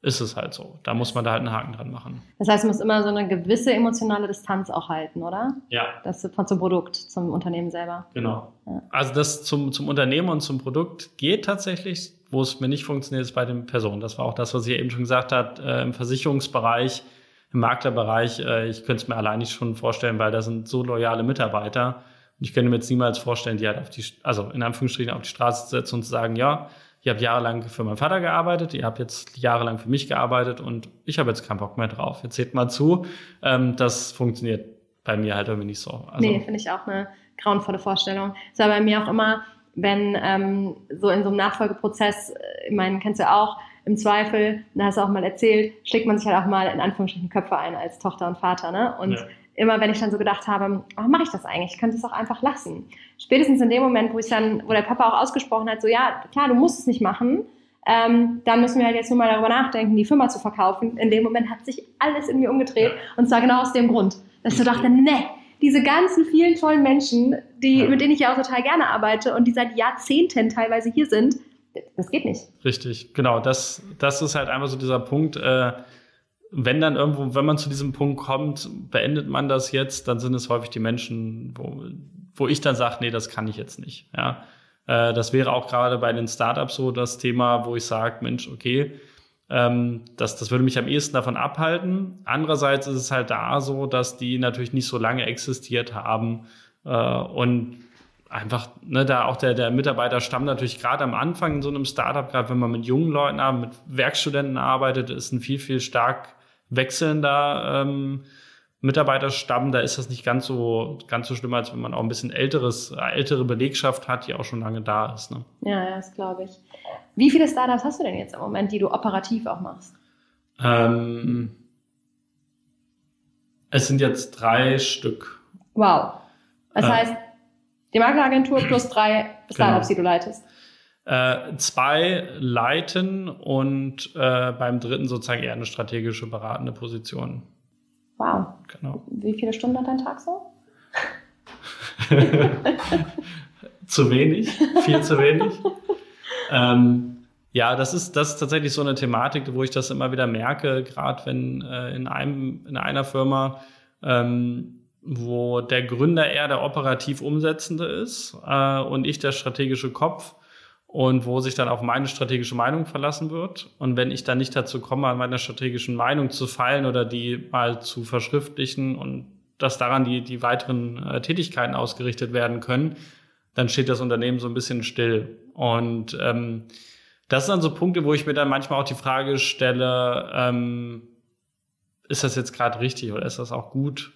ist es halt so. Da muss man da halt einen Haken dran machen. Das heißt, man muss immer so eine gewisse emotionale Distanz auch halten, oder? Ja. Das von zum Produkt, zum Unternehmen selber. Genau. Ja. Also das zum, zum Unternehmen und zum Produkt geht tatsächlich. Wo es mir nicht funktioniert, ist bei den Personen. Das war auch das, was ich eben schon gesagt habe, äh, im Versicherungsbereich, im Maklerbereich. Äh, ich könnte es mir allein nicht schon vorstellen, weil da sind so loyale Mitarbeiter und ich könnte mir jetzt niemals vorstellen, die halt auf die, also in Anführungsstrichen auf die Straße zu setzen und zu sagen, ja, ihr habt jahrelang für meinen Vater gearbeitet, ihr habt jetzt jahrelang für mich gearbeitet und ich habe jetzt keinen Bock mehr drauf. Jetzt seht mal zu. Ähm, das funktioniert bei mir halt irgendwie nicht so. Also, nee, finde ich auch eine grauenvolle Vorstellung. Es war bei mir auch immer, wenn ähm, so in so einem Nachfolgeprozess, äh, ich meine, kennst du ja auch, im Zweifel, da hast du auch mal erzählt, schlägt man sich halt auch mal in Anführungsstrichen Köpfe ein als Tochter und Vater, ne? Und ja immer wenn ich dann so gedacht habe, warum mache ich das eigentlich? Ich könnte es auch einfach lassen. Spätestens in dem Moment, wo ich dann, wo der Papa auch ausgesprochen hat, so ja, klar, du musst es nicht machen, ähm, dann müssen wir halt jetzt nur mal darüber nachdenken, die Firma zu verkaufen. In dem Moment hat sich alles in mir umgedreht ja. und zwar genau aus dem Grund, dass ich so dachte, ne, diese ganzen vielen tollen Menschen, die, ja. mit denen ich ja auch total gerne arbeite und die seit Jahrzehnten teilweise hier sind, das geht nicht. Richtig, genau. Das, das ist halt einfach so dieser Punkt. Äh, wenn dann irgendwo, wenn man zu diesem Punkt kommt, beendet man das jetzt, dann sind es häufig die Menschen, wo, wo ich dann sage, nee, das kann ich jetzt nicht. Ja, äh, das wäre auch gerade bei den Startups so das Thema, wo ich sage, Mensch, okay, ähm, das, das würde mich am ehesten davon abhalten. Andererseits ist es halt da so, dass die natürlich nicht so lange existiert haben äh, und einfach, ne, da auch der, der Mitarbeiterstamm natürlich gerade am Anfang in so einem Startup, gerade wenn man mit jungen Leuten arbeitet, mit Werkstudenten arbeitet, ist ein viel, viel stark wechselnder ähm, Mitarbeiterstamm. Da ist das nicht ganz so, ganz so schlimm, als wenn man auch ein bisschen älteres, ältere Belegschaft hat, die auch schon lange da ist. Ne? Ja, ja, das glaube ich. Wie viele Startups hast du denn jetzt im Moment, die du operativ auch machst? Ähm, es sind jetzt drei Stück. Wow. Das äh, heißt, die Makelagentur plus drei Startups, genau. die du leitest. Äh, zwei leiten und äh, beim dritten sozusagen eher eine strategische beratende Position. Wow. Genau. Wie viele Stunden hat dein Tag so? *laughs* zu wenig, viel zu wenig. ähm, ja, das ist, das ist tatsächlich so eine Thematik, wo ich das immer wieder merke, gerade wenn äh, in, einem, in einer Firma, ähm, wo der Gründer eher der operativ Umsetzende ist äh, und ich der strategische Kopf und wo sich dann auf meine strategische Meinung verlassen wird. Und wenn ich dann nicht dazu komme, an meiner strategischen Meinung zu feilen oder die mal zu verschriftlichen und dass daran die, die weiteren äh, Tätigkeiten ausgerichtet werden können, dann steht das Unternehmen so ein bisschen still. Und ähm, das sind dann so Punkte, wo ich mir dann manchmal auch die Frage stelle, ähm, ist das jetzt gerade richtig oder ist das auch gut,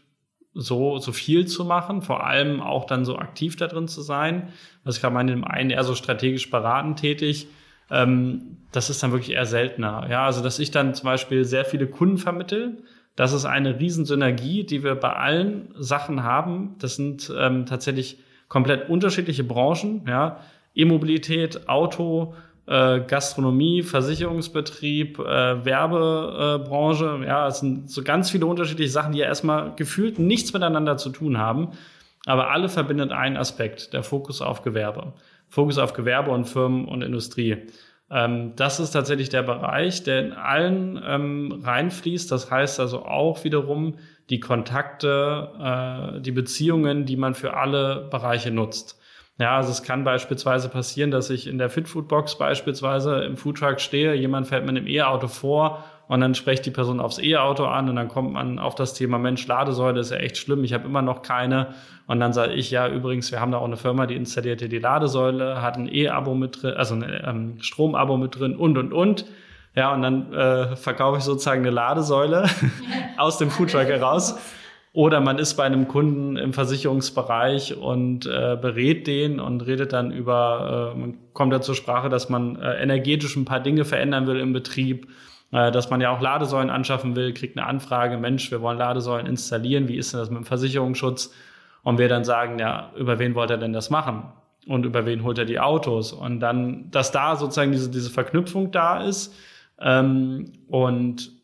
so, so viel zu machen, vor allem auch dann so aktiv da drin zu sein. Was ich gerade im einen eher so strategisch beratend tätig. Ähm, das ist dann wirklich eher seltener. Ja, also dass ich dann zum Beispiel sehr viele Kunden vermittel. Das ist eine Riesensynergie, die wir bei allen Sachen haben. Das sind ähm, tatsächlich komplett unterschiedliche Branchen. Ja, E-Mobilität, Auto, äh, Gastronomie, Versicherungsbetrieb, äh, Werbebranche. Ja, es sind so ganz viele unterschiedliche Sachen, die ja erstmal gefühlt nichts miteinander zu tun haben. Aber alle verbindet ein Aspekt, der Fokus auf Gewerbe. Fokus auf Gewerbe und Firmen und Industrie. Ähm, das ist tatsächlich der Bereich, der in allen ähm, reinfließt. Das heißt also auch wiederum die Kontakte, äh, die Beziehungen, die man für alle Bereiche nutzt. Ja, also es kann beispielsweise passieren, dass ich in der Fitfood-Box beispielsweise im Foodtruck stehe, jemand fährt mit einem E-Auto vor und dann spricht die Person aufs E-Auto an und dann kommt man auf das Thema Mensch, Ladesäule ist ja echt schlimm, ich habe immer noch keine. Und dann sage ich, ja, übrigens, wir haben da auch eine Firma, die installierte die Ladesäule, hat ein E-Abo mit drin, also ein ähm, Strom-Abo mit drin und, und, und. Ja, und dann äh, verkaufe ich sozusagen eine Ladesäule *laughs* aus dem Foodtruck heraus. Oder man ist bei einem Kunden im Versicherungsbereich und äh, berät den und redet dann über, äh, man kommt da zur Sprache, dass man äh, energetisch ein paar Dinge verändern will im Betrieb, äh, dass man ja auch Ladesäulen anschaffen will, kriegt eine Anfrage, Mensch, wir wollen Ladesäulen installieren, wie ist denn das mit dem Versicherungsschutz? Und wir dann sagen, ja, über wen wollt er denn das machen? Und über wen holt er die Autos? Und dann, dass da sozusagen diese, diese Verknüpfung da ist ähm, und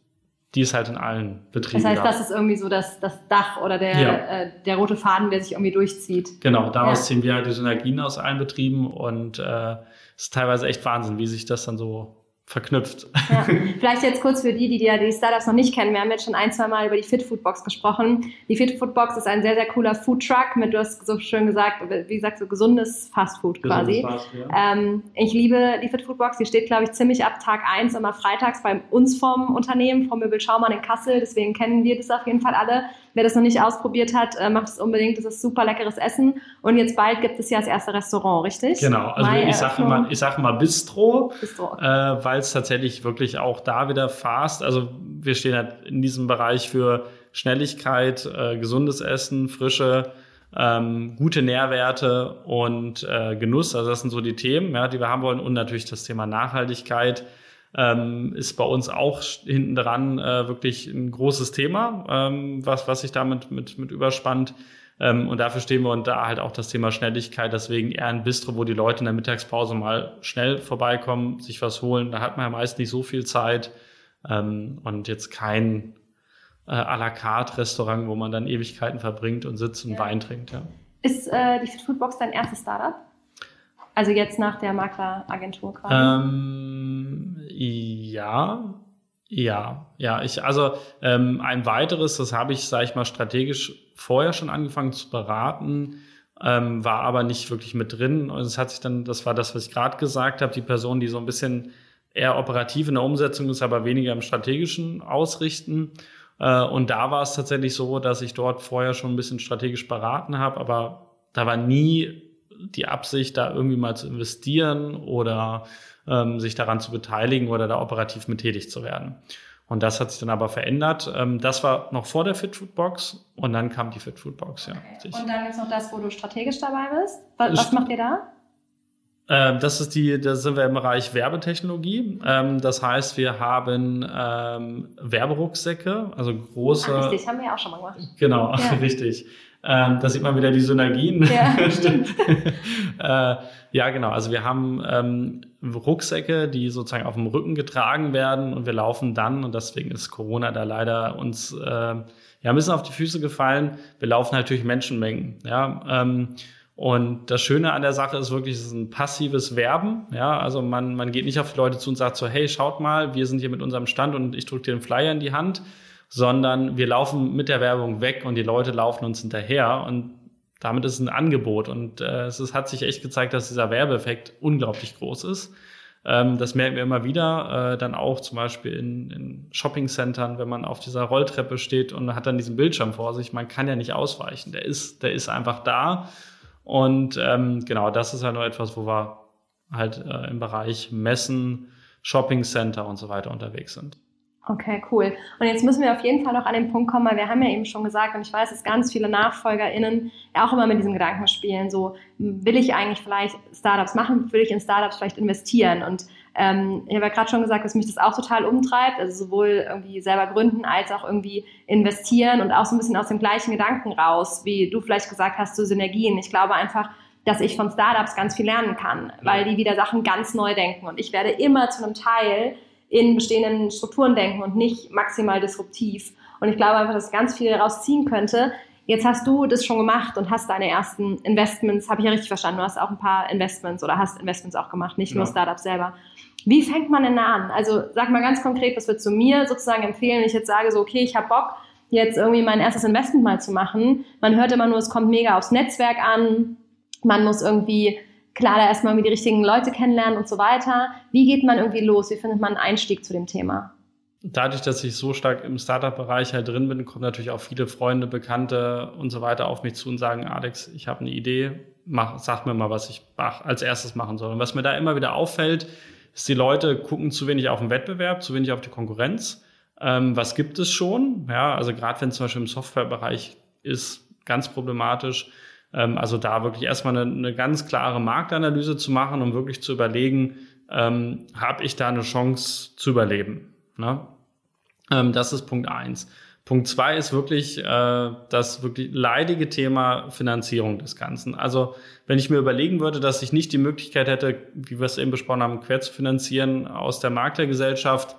die ist halt in allen Betrieben. Das heißt, da. das ist irgendwie so das, das Dach oder der, ja. äh, der rote Faden, der sich irgendwie durchzieht. Genau, daraus ja. ziehen wir halt die Synergien aus allen Betrieben und äh, es äh, ist teilweise echt Wahnsinn, wie sich das dann so verknüpft. Ja. *laughs* Vielleicht jetzt kurz für die, die die Startups noch nicht kennen. Wir haben jetzt schon ein, zwei Mal über die Fit Food Box gesprochen. Die Fit Food Box ist ein sehr, sehr cooler Food Truck mit, du hast so schön gesagt, wie gesagt, so gesundes Fast Food quasi. Fast, ja. ähm, ich liebe die Fit Food Box. Die steht, glaube ich, ziemlich ab Tag eins immer freitags bei uns vom Unternehmen, vom Möbel Schaumann in Kassel. Deswegen kennen wir das auf jeden Fall alle. Wer das noch nicht ausprobiert hat, äh, macht es unbedingt. Das ist super leckeres Essen. Und jetzt bald gibt es ja das erste Restaurant, richtig? Genau. Also Mai ich sage mal, ich sage mal Bistro, Bistro äh, weil es tatsächlich wirklich auch da wieder fast. Also wir stehen halt in diesem Bereich für Schnelligkeit, äh, gesundes Essen, frische ähm, gute Nährwerte und äh, Genuss. Also das sind so die Themen, ja, die wir haben wollen. Und natürlich das Thema Nachhaltigkeit ähm, ist bei uns auch hinten dran äh, wirklich ein großes Thema, ähm, was, was sich damit mit, mit überspannt. Ähm, und dafür stehen wir und da halt auch das Thema Schnelligkeit, deswegen eher ein Bistro, wo die Leute in der Mittagspause mal schnell vorbeikommen, sich was holen. Da hat man ja meist nicht so viel Zeit ähm, und jetzt kein äh, à la carte Restaurant, wo man dann Ewigkeiten verbringt und sitzt und ja. Wein trinkt. Ja. Ist äh, die Foodbox dein erstes Startup? Also jetzt nach der Makleragentur quasi? Ähm, ja, ja, ja. Ich, also ähm, ein weiteres, das habe ich, sage ich mal, strategisch vorher schon angefangen zu beraten, ähm, war aber nicht wirklich mit drin. Und es hat sich dann, das war das, was ich gerade gesagt habe, die Person, die so ein bisschen eher operativ in der Umsetzung ist, aber weniger im strategischen Ausrichten. Äh, und da war es tatsächlich so, dass ich dort vorher schon ein bisschen strategisch beraten habe, aber da war nie die Absicht, da irgendwie mal zu investieren oder ähm, sich daran zu beteiligen oder da operativ mit tätig zu werden. Und das hat sich dann aber verändert. Ähm, das war noch vor der Fitfood-Box und dann kam die Fitfood-Box, ja. Okay. Und dann ist noch das, wo du strategisch dabei bist. Was, was macht ihr da? Ähm, das ist die, da sind wir im Bereich Werbetechnologie. Ähm, das heißt, wir haben ähm, Werberucksäcke, also große. Ach, richtig, haben wir ja auch schon mal gemacht. Genau, ja. *laughs* richtig. Ähm, da sieht man wieder die Synergien. Ja, *laughs* äh, ja genau. Also wir haben ähm, Rucksäcke, die sozusagen auf dem Rücken getragen werden und wir laufen dann, und deswegen ist Corona da leider uns äh, ja ein bisschen auf die Füße gefallen. Wir laufen natürlich Menschenmengen. Ja, ähm, und das Schöne an der Sache ist wirklich, es ist ein passives Werben. Ja, also man, man geht nicht auf die Leute zu und sagt so, hey, schaut mal, wir sind hier mit unserem Stand und ich drücke dir den Flyer in die Hand, sondern wir laufen mit der Werbung weg und die Leute laufen uns hinterher und damit ist es ein Angebot. Und äh, es hat sich echt gezeigt, dass dieser Werbeeffekt unglaublich groß ist. Ähm, das merken wir immer wieder, äh, dann auch zum Beispiel in, in Shoppingcentern, wenn man auf dieser Rolltreppe steht und hat dann diesen Bildschirm vor sich, man kann ja nicht ausweichen. Der ist, der ist einfach da. Und ähm, genau, das ist halt nur etwas, wo wir halt äh, im Bereich Messen, Shoppingcenter und so weiter unterwegs sind. Okay, cool. Und jetzt müssen wir auf jeden Fall noch an den Punkt kommen, weil wir haben ja eben schon gesagt, und ich weiß, dass ganz viele NachfolgerInnen ja auch immer mit diesem Gedanken spielen, so, will ich eigentlich vielleicht Startups machen, will ich in Startups vielleicht investieren? Und ähm, ich habe ja gerade schon gesagt, dass mich das auch total umtreibt, also sowohl irgendwie selber gründen als auch irgendwie investieren und auch so ein bisschen aus dem gleichen Gedanken raus, wie du vielleicht gesagt hast, so Synergien. Ich glaube einfach, dass ich von Startups ganz viel lernen kann, weil die wieder Sachen ganz neu denken und ich werde immer zu einem Teil in bestehenden Strukturen denken und nicht maximal disruptiv. Und ich glaube einfach, dass ganz viel daraus ziehen könnte. Jetzt hast du das schon gemacht und hast deine ersten Investments, habe ich ja richtig verstanden, du hast auch ein paar Investments oder hast Investments auch gemacht, nicht ja. nur Startups selber. Wie fängt man denn da an? Also sag mal ganz konkret, was würdest du mir sozusagen empfehlen, wenn ich jetzt sage, so okay, ich habe Bock, jetzt irgendwie mein erstes Investment mal zu machen. Man hört immer nur, es kommt mega aufs Netzwerk an, man muss irgendwie klar da erstmal die richtigen Leute kennenlernen und so weiter. Wie geht man irgendwie los? Wie findet man einen Einstieg zu dem Thema? Dadurch, dass ich so stark im Startup-Bereich halt drin bin, kommen natürlich auch viele Freunde, Bekannte und so weiter auf mich zu und sagen, Alex, ich habe eine Idee, mach, sag mir mal, was ich als erstes machen soll. Und was mir da immer wieder auffällt, ist, die Leute gucken zu wenig auf den Wettbewerb, zu wenig auf die Konkurrenz. Ähm, was gibt es schon? Ja, also gerade wenn es zum Beispiel im Softwarebereich ist, ganz problematisch. Ähm, also da wirklich erstmal eine, eine, ganz klare Marktanalyse zu machen, um wirklich zu überlegen, ähm, habe ich da eine Chance zu überleben? Ne? Ähm, das ist Punkt eins. Punkt zwei ist wirklich äh, das wirklich leidige Thema Finanzierung des Ganzen. Also wenn ich mir überlegen würde, dass ich nicht die Möglichkeit hätte, wie wir es eben besprochen haben, quer zu finanzieren aus der Maklergesellschaft,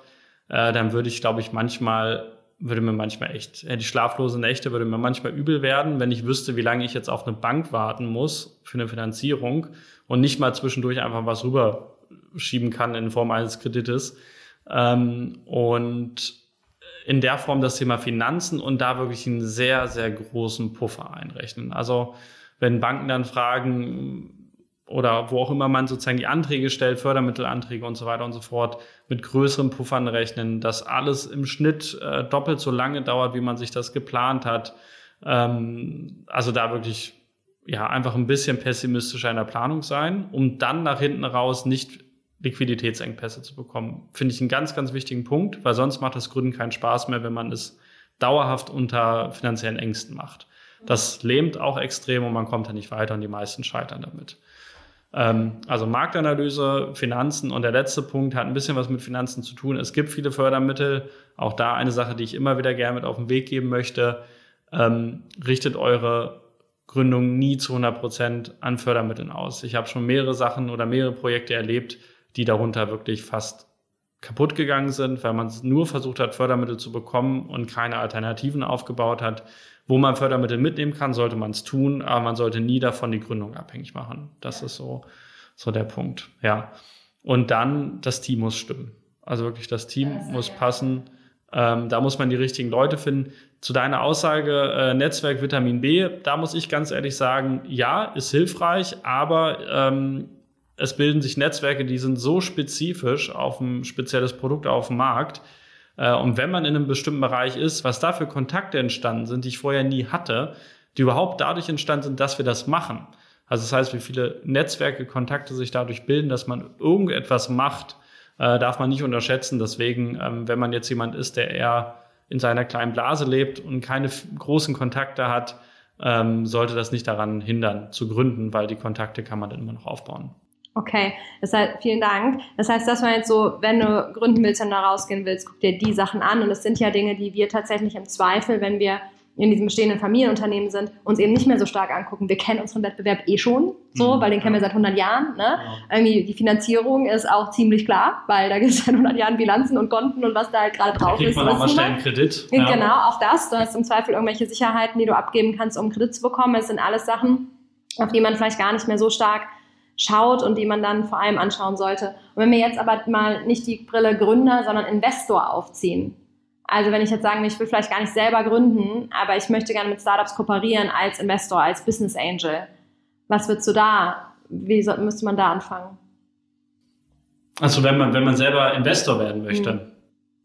äh, dann würde ich, glaube ich, manchmal würde mir manchmal echt, äh, die schlaflose Nächte würde mir manchmal übel werden, wenn ich wüsste, wie lange ich jetzt auf eine Bank warten muss für eine Finanzierung und nicht mal zwischendurch einfach was rüberschieben kann in Form eines Kredites. Ähm, und in der Form das Thema Finanzen und da wirklich einen sehr, sehr großen Puffer einrechnen. Also wenn Banken dann fragen, oder wo auch immer man sozusagen die Anträge stellt, Fördermittelanträge und so weiter und so fort, mit größeren Puffern rechnen, dass alles im Schnitt äh, doppelt so lange dauert, wie man sich das geplant hat. Ähm, also da wirklich ja einfach ein bisschen pessimistischer in der Planung sein, um dann nach hinten raus nicht Liquiditätsengpässe zu bekommen. Finde ich einen ganz, ganz wichtigen Punkt, weil sonst macht das Gründen keinen Spaß mehr, wenn man es dauerhaft unter finanziellen Ängsten macht. Das lähmt auch extrem und man kommt da nicht weiter und die meisten scheitern damit. Ähm, also Marktanalyse, Finanzen und der letzte Punkt hat ein bisschen was mit Finanzen zu tun. Es gibt viele Fördermittel. Auch da eine Sache, die ich immer wieder gerne mit auf den Weg geben möchte. Ähm, richtet eure Gründung nie zu 100 Prozent an Fördermitteln aus. Ich habe schon mehrere Sachen oder mehrere Projekte erlebt, die darunter wirklich fast kaputt gegangen sind, weil man nur versucht hat, Fördermittel zu bekommen und keine Alternativen aufgebaut hat. Wo man Fördermittel mitnehmen kann, sollte man es tun, aber man sollte nie davon die Gründung abhängig machen. Das ist so, so der Punkt. Ja. Und dann, das Team muss stimmen. Also wirklich, das Team das muss ja. passen. Ähm, da muss man die richtigen Leute finden. Zu deiner Aussage äh, Netzwerk Vitamin B, da muss ich ganz ehrlich sagen, ja, ist hilfreich, aber ähm, es bilden sich Netzwerke, die sind so spezifisch auf ein spezielles Produkt auf dem Markt. Äh, und wenn man in einem bestimmten Bereich ist, was da für Kontakte entstanden sind, die ich vorher nie hatte, die überhaupt dadurch entstanden sind, dass wir das machen. Also das heißt, wie viele Netzwerke, Kontakte sich dadurch bilden, dass man irgendetwas macht, äh, darf man nicht unterschätzen. Deswegen, ähm, wenn man jetzt jemand ist, der eher in seiner kleinen Blase lebt und keine großen Kontakte hat, ähm, sollte das nicht daran hindern, zu gründen, weil die Kontakte kann man dann immer noch aufbauen. Okay, das heißt, vielen Dank. Das heißt, das war jetzt so, wenn du gründen willst und da rausgehen willst, guck dir die Sachen an. Und das sind ja Dinge, die wir tatsächlich im Zweifel, wenn wir in diesem bestehenden Familienunternehmen sind, uns eben nicht mehr so stark angucken. Wir kennen unseren Wettbewerb eh schon, so, mhm, weil den kennen wir seit 100 Jahren. Ne? Ja. Irgendwie die Finanzierung ist auch ziemlich klar, weil da gibt es *laughs* seit 100 Jahren Bilanzen und Konten und was da halt gerade drauf da ist. man auch mal schnell einen Kredit. Ja. Genau, auch das. Du hast im Zweifel irgendwelche Sicherheiten, die du abgeben kannst, um Kredit zu bekommen. Es sind alles Sachen, auf die man vielleicht gar nicht mehr so stark schaut und die man dann vor allem anschauen sollte. Und wenn wir jetzt aber mal nicht die Brille Gründer, sondern Investor aufziehen, also wenn ich jetzt sagen, ich will vielleicht gar nicht selber gründen, aber ich möchte gerne mit Startups kooperieren als Investor, als Business Angel. Was würdest du da? Wie soll, müsste man da anfangen? Also wenn man, wenn man selber Investor werden möchte. Mhm.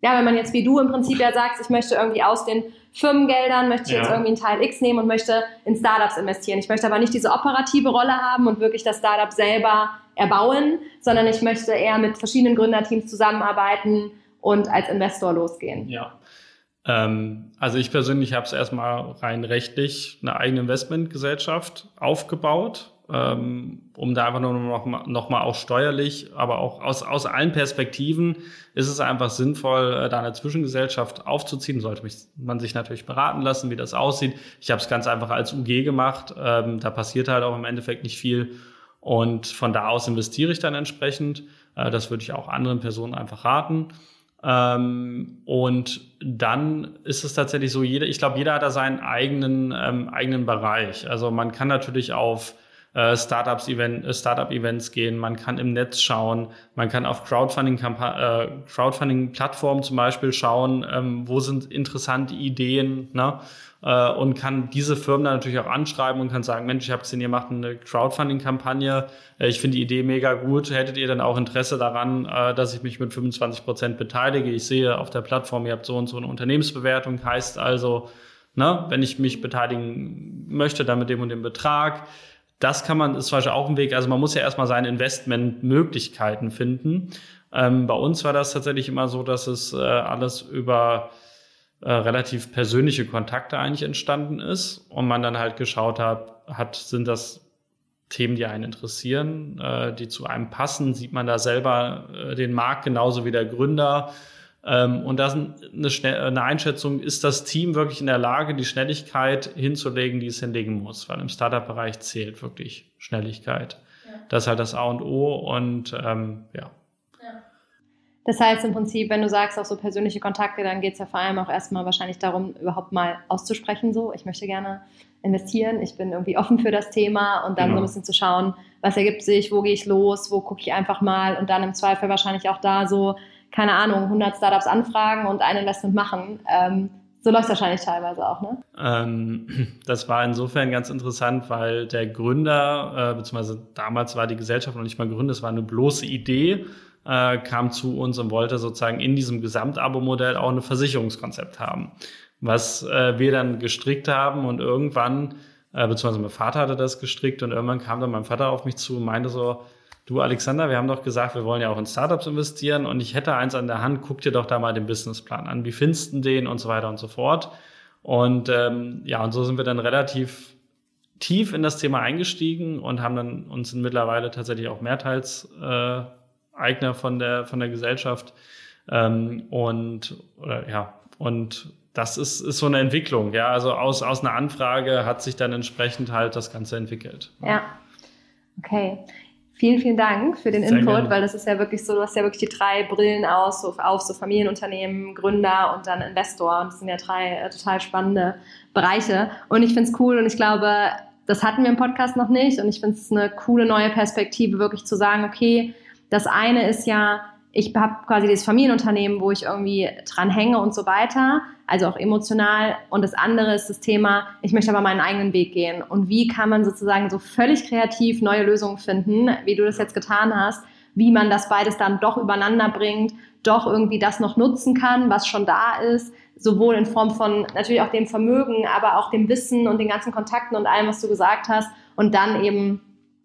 Ja, wenn man jetzt wie du im Prinzip ja sagst, ich möchte irgendwie aus den Firmengeldern, möchte ich ja. jetzt irgendwie einen Teil X nehmen und möchte in Startups investieren. Ich möchte aber nicht diese operative Rolle haben und wirklich das Startup selber erbauen, sondern ich möchte eher mit verschiedenen Gründerteams zusammenarbeiten, und als Investor losgehen? Ja. Ähm, also ich persönlich habe es erstmal rein rechtlich eine eigene Investmentgesellschaft aufgebaut, ähm, um da einfach nur noch mal, noch mal auch steuerlich, aber auch aus, aus allen Perspektiven ist es einfach sinnvoll, äh, da eine Zwischengesellschaft aufzuziehen. Sollte mich, man sich natürlich beraten lassen, wie das aussieht. Ich habe es ganz einfach als UG gemacht. Ähm, da passiert halt auch im Endeffekt nicht viel. Und von da aus investiere ich dann entsprechend. Äh, das würde ich auch anderen Personen einfach raten. Ähm, und dann ist es tatsächlich so, jeder, ich glaube, jeder hat da seinen eigenen, ähm, eigenen Bereich. Also man kann natürlich auf äh, Startups Event, äh, Startup Events gehen, man kann im Netz schauen, man kann auf Crowdfunding äh, Crowdfunding zum Beispiel schauen, ähm, wo sind interessante Ideen, ne? Äh, und kann diese Firmen dann natürlich auch anschreiben und kann sagen, Mensch, ich habe gesehen, ihr macht eine Crowdfunding-Kampagne, äh, ich finde die Idee mega gut, hättet ihr dann auch Interesse daran, äh, dass ich mich mit 25 Prozent beteilige? Ich sehe auf der Plattform, ihr habt so und so eine Unternehmensbewertung, heißt also, ne, wenn ich mich beteiligen möchte, dann mit dem und dem Betrag. Das kann man, ist zum Beispiel auch ein Weg. Also man muss ja erstmal seine Investmentmöglichkeiten finden. Ähm, bei uns war das tatsächlich immer so, dass es äh, alles über äh, relativ persönliche Kontakte eigentlich entstanden ist und man dann halt geschaut hat, hat sind das Themen, die einen interessieren, äh, die zu einem passen, sieht man da selber äh, den Markt genauso wie der Gründer. Ähm, und das eine, Schnell eine Einschätzung, ist das Team wirklich in der Lage, die Schnelligkeit hinzulegen, die es hinlegen muss? Weil im Startup-Bereich zählt wirklich Schnelligkeit. Ja. Das ist halt das A und O und ähm, ja. Das heißt im Prinzip, wenn du sagst, auch so persönliche Kontakte, dann geht es ja vor allem auch erstmal wahrscheinlich darum, überhaupt mal auszusprechen, so, ich möchte gerne investieren, ich bin irgendwie offen für das Thema und dann genau. so ein bisschen zu schauen, was ergibt sich, wo gehe ich los, wo gucke ich einfach mal und dann im Zweifel wahrscheinlich auch da so, keine Ahnung, 100 Startups anfragen und ein Investment machen. Ähm, so läuft es wahrscheinlich teilweise auch, ne? Ähm, *clears throat* das war insofern ganz interessant, weil der Gründer, äh, beziehungsweise damals war die Gesellschaft noch nicht mal gegründet, es war eine bloße Idee äh, kam zu uns und wollte sozusagen in diesem Gesamtabo-Modell auch ein Versicherungskonzept haben, was äh, wir dann gestrickt haben und irgendwann, äh, beziehungsweise mein Vater hatte das gestrickt und irgendwann kam dann mein Vater auf mich zu und meinte so, du Alexander, wir haben doch gesagt, wir wollen ja auch in Startups investieren und ich hätte eins an der Hand, guck dir doch da mal den Businessplan an, wie findest du den und so weiter und so fort. Und ähm, ja, und so sind wir dann relativ tief in das Thema eingestiegen und haben dann uns mittlerweile tatsächlich auch mehrteils äh, von der, von der Gesellschaft. Ähm, und, oder, ja, und das ist, ist so eine Entwicklung, ja. Also aus, aus einer Anfrage hat sich dann entsprechend halt das Ganze entwickelt. Ja. Okay. Vielen, vielen Dank für den Sehr Input, gerne. weil das ist ja wirklich so, du hast ja wirklich die drei Brillen aus, so, auf so Familienunternehmen, Gründer und dann Investor. Und das sind ja drei äh, total spannende Bereiche. Und ich finde es cool und ich glaube, das hatten wir im Podcast noch nicht. Und ich finde es eine coole neue Perspektive, wirklich zu sagen, okay, das eine ist ja, ich habe quasi dieses Familienunternehmen, wo ich irgendwie dran hänge und so weiter, also auch emotional. Und das andere ist das Thema, ich möchte aber meinen eigenen Weg gehen. Und wie kann man sozusagen so völlig kreativ neue Lösungen finden, wie du das jetzt getan hast, wie man das beides dann doch übereinander bringt, doch irgendwie das noch nutzen kann, was schon da ist, sowohl in Form von natürlich auch dem Vermögen, aber auch dem Wissen und den ganzen Kontakten und allem, was du gesagt hast, und dann eben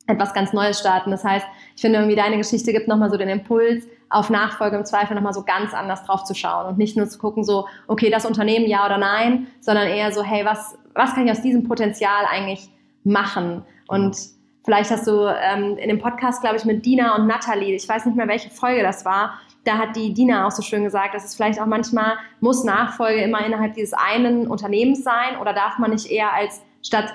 etwas ganz Neues starten. Das heißt, ich finde irgendwie deine Geschichte gibt nochmal so den Impuls, auf Nachfolge im Zweifel nochmal so ganz anders drauf zu schauen und nicht nur zu gucken, so, okay, das Unternehmen ja oder nein, sondern eher so, hey, was, was kann ich aus diesem Potenzial eigentlich machen? Und vielleicht hast du ähm, in dem Podcast, glaube ich, mit Dina und Natalie, ich weiß nicht mehr, welche Folge das war, da hat die Dina auch so schön gesagt, dass es vielleicht auch manchmal muss Nachfolge immer innerhalb dieses einen Unternehmens sein oder darf man nicht eher als statt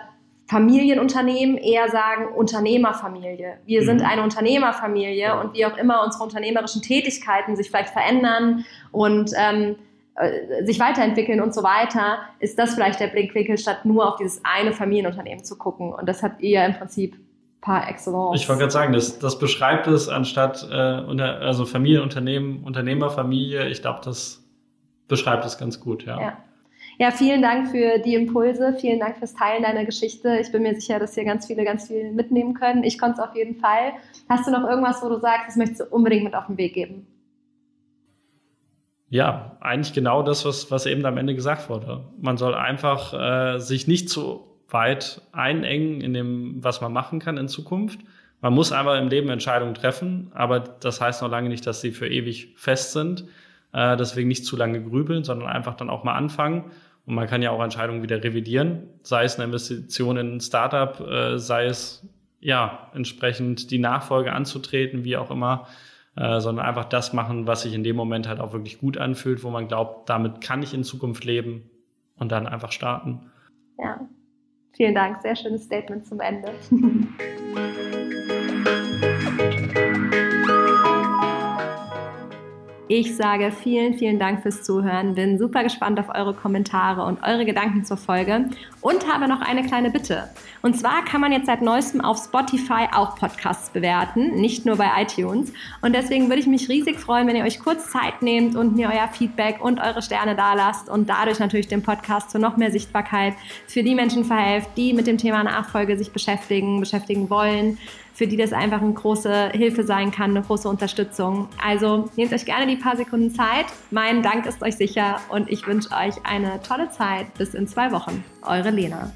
Familienunternehmen eher sagen Unternehmerfamilie. Wir mhm. sind eine Unternehmerfamilie und wie auch immer unsere unternehmerischen Tätigkeiten sich vielleicht verändern und ähm, äh, sich weiterentwickeln und so weiter, ist das vielleicht der Blickwinkel, statt nur auf dieses eine Familienunternehmen zu gucken. Und das hat ihr im Prinzip par excellence. Ich wollte gerade sagen, das, das beschreibt es anstatt äh, unter, also Familienunternehmen, Unternehmerfamilie. Ich glaube, das beschreibt es ganz gut, ja. ja. Ja, vielen Dank für die Impulse, vielen Dank fürs Teilen deiner Geschichte. Ich bin mir sicher, dass hier ganz viele ganz viel mitnehmen können. Ich konnte es auf jeden Fall. Hast du noch irgendwas, wo du sagst, das möchtest du unbedingt mit auf den Weg geben? Ja, eigentlich genau das, was, was eben am Ende gesagt wurde. Man soll einfach äh, sich nicht zu weit einengen in dem, was man machen kann in Zukunft. Man muss einfach im Leben Entscheidungen treffen, aber das heißt noch lange nicht, dass sie für ewig fest sind. Äh, deswegen nicht zu lange grübeln, sondern einfach dann auch mal anfangen und man kann ja auch Entscheidungen wieder revidieren, sei es eine Investition in ein Startup, äh, sei es ja entsprechend die Nachfolge anzutreten, wie auch immer, äh, sondern einfach das machen, was sich in dem Moment halt auch wirklich gut anfühlt, wo man glaubt, damit kann ich in Zukunft leben und dann einfach starten. Ja, vielen Dank. Sehr schönes Statement zum Ende. *laughs* Ich sage vielen, vielen Dank fürs Zuhören. Bin super gespannt auf eure Kommentare und eure Gedanken zur Folge und habe noch eine kleine Bitte. Und zwar kann man jetzt seit neuestem auf Spotify auch Podcasts bewerten, nicht nur bei iTunes. Und deswegen würde ich mich riesig freuen, wenn ihr euch kurz Zeit nehmt und mir euer Feedback und eure Sterne dalasst und dadurch natürlich den Podcast zu noch mehr Sichtbarkeit für die Menschen verhelft, die mit dem Thema Nachfolge sich beschäftigen, beschäftigen wollen für die das einfach eine große Hilfe sein kann, eine große Unterstützung. Also nehmt euch gerne die paar Sekunden Zeit. Mein Dank ist euch sicher und ich wünsche euch eine tolle Zeit. Bis in zwei Wochen. Eure Lena.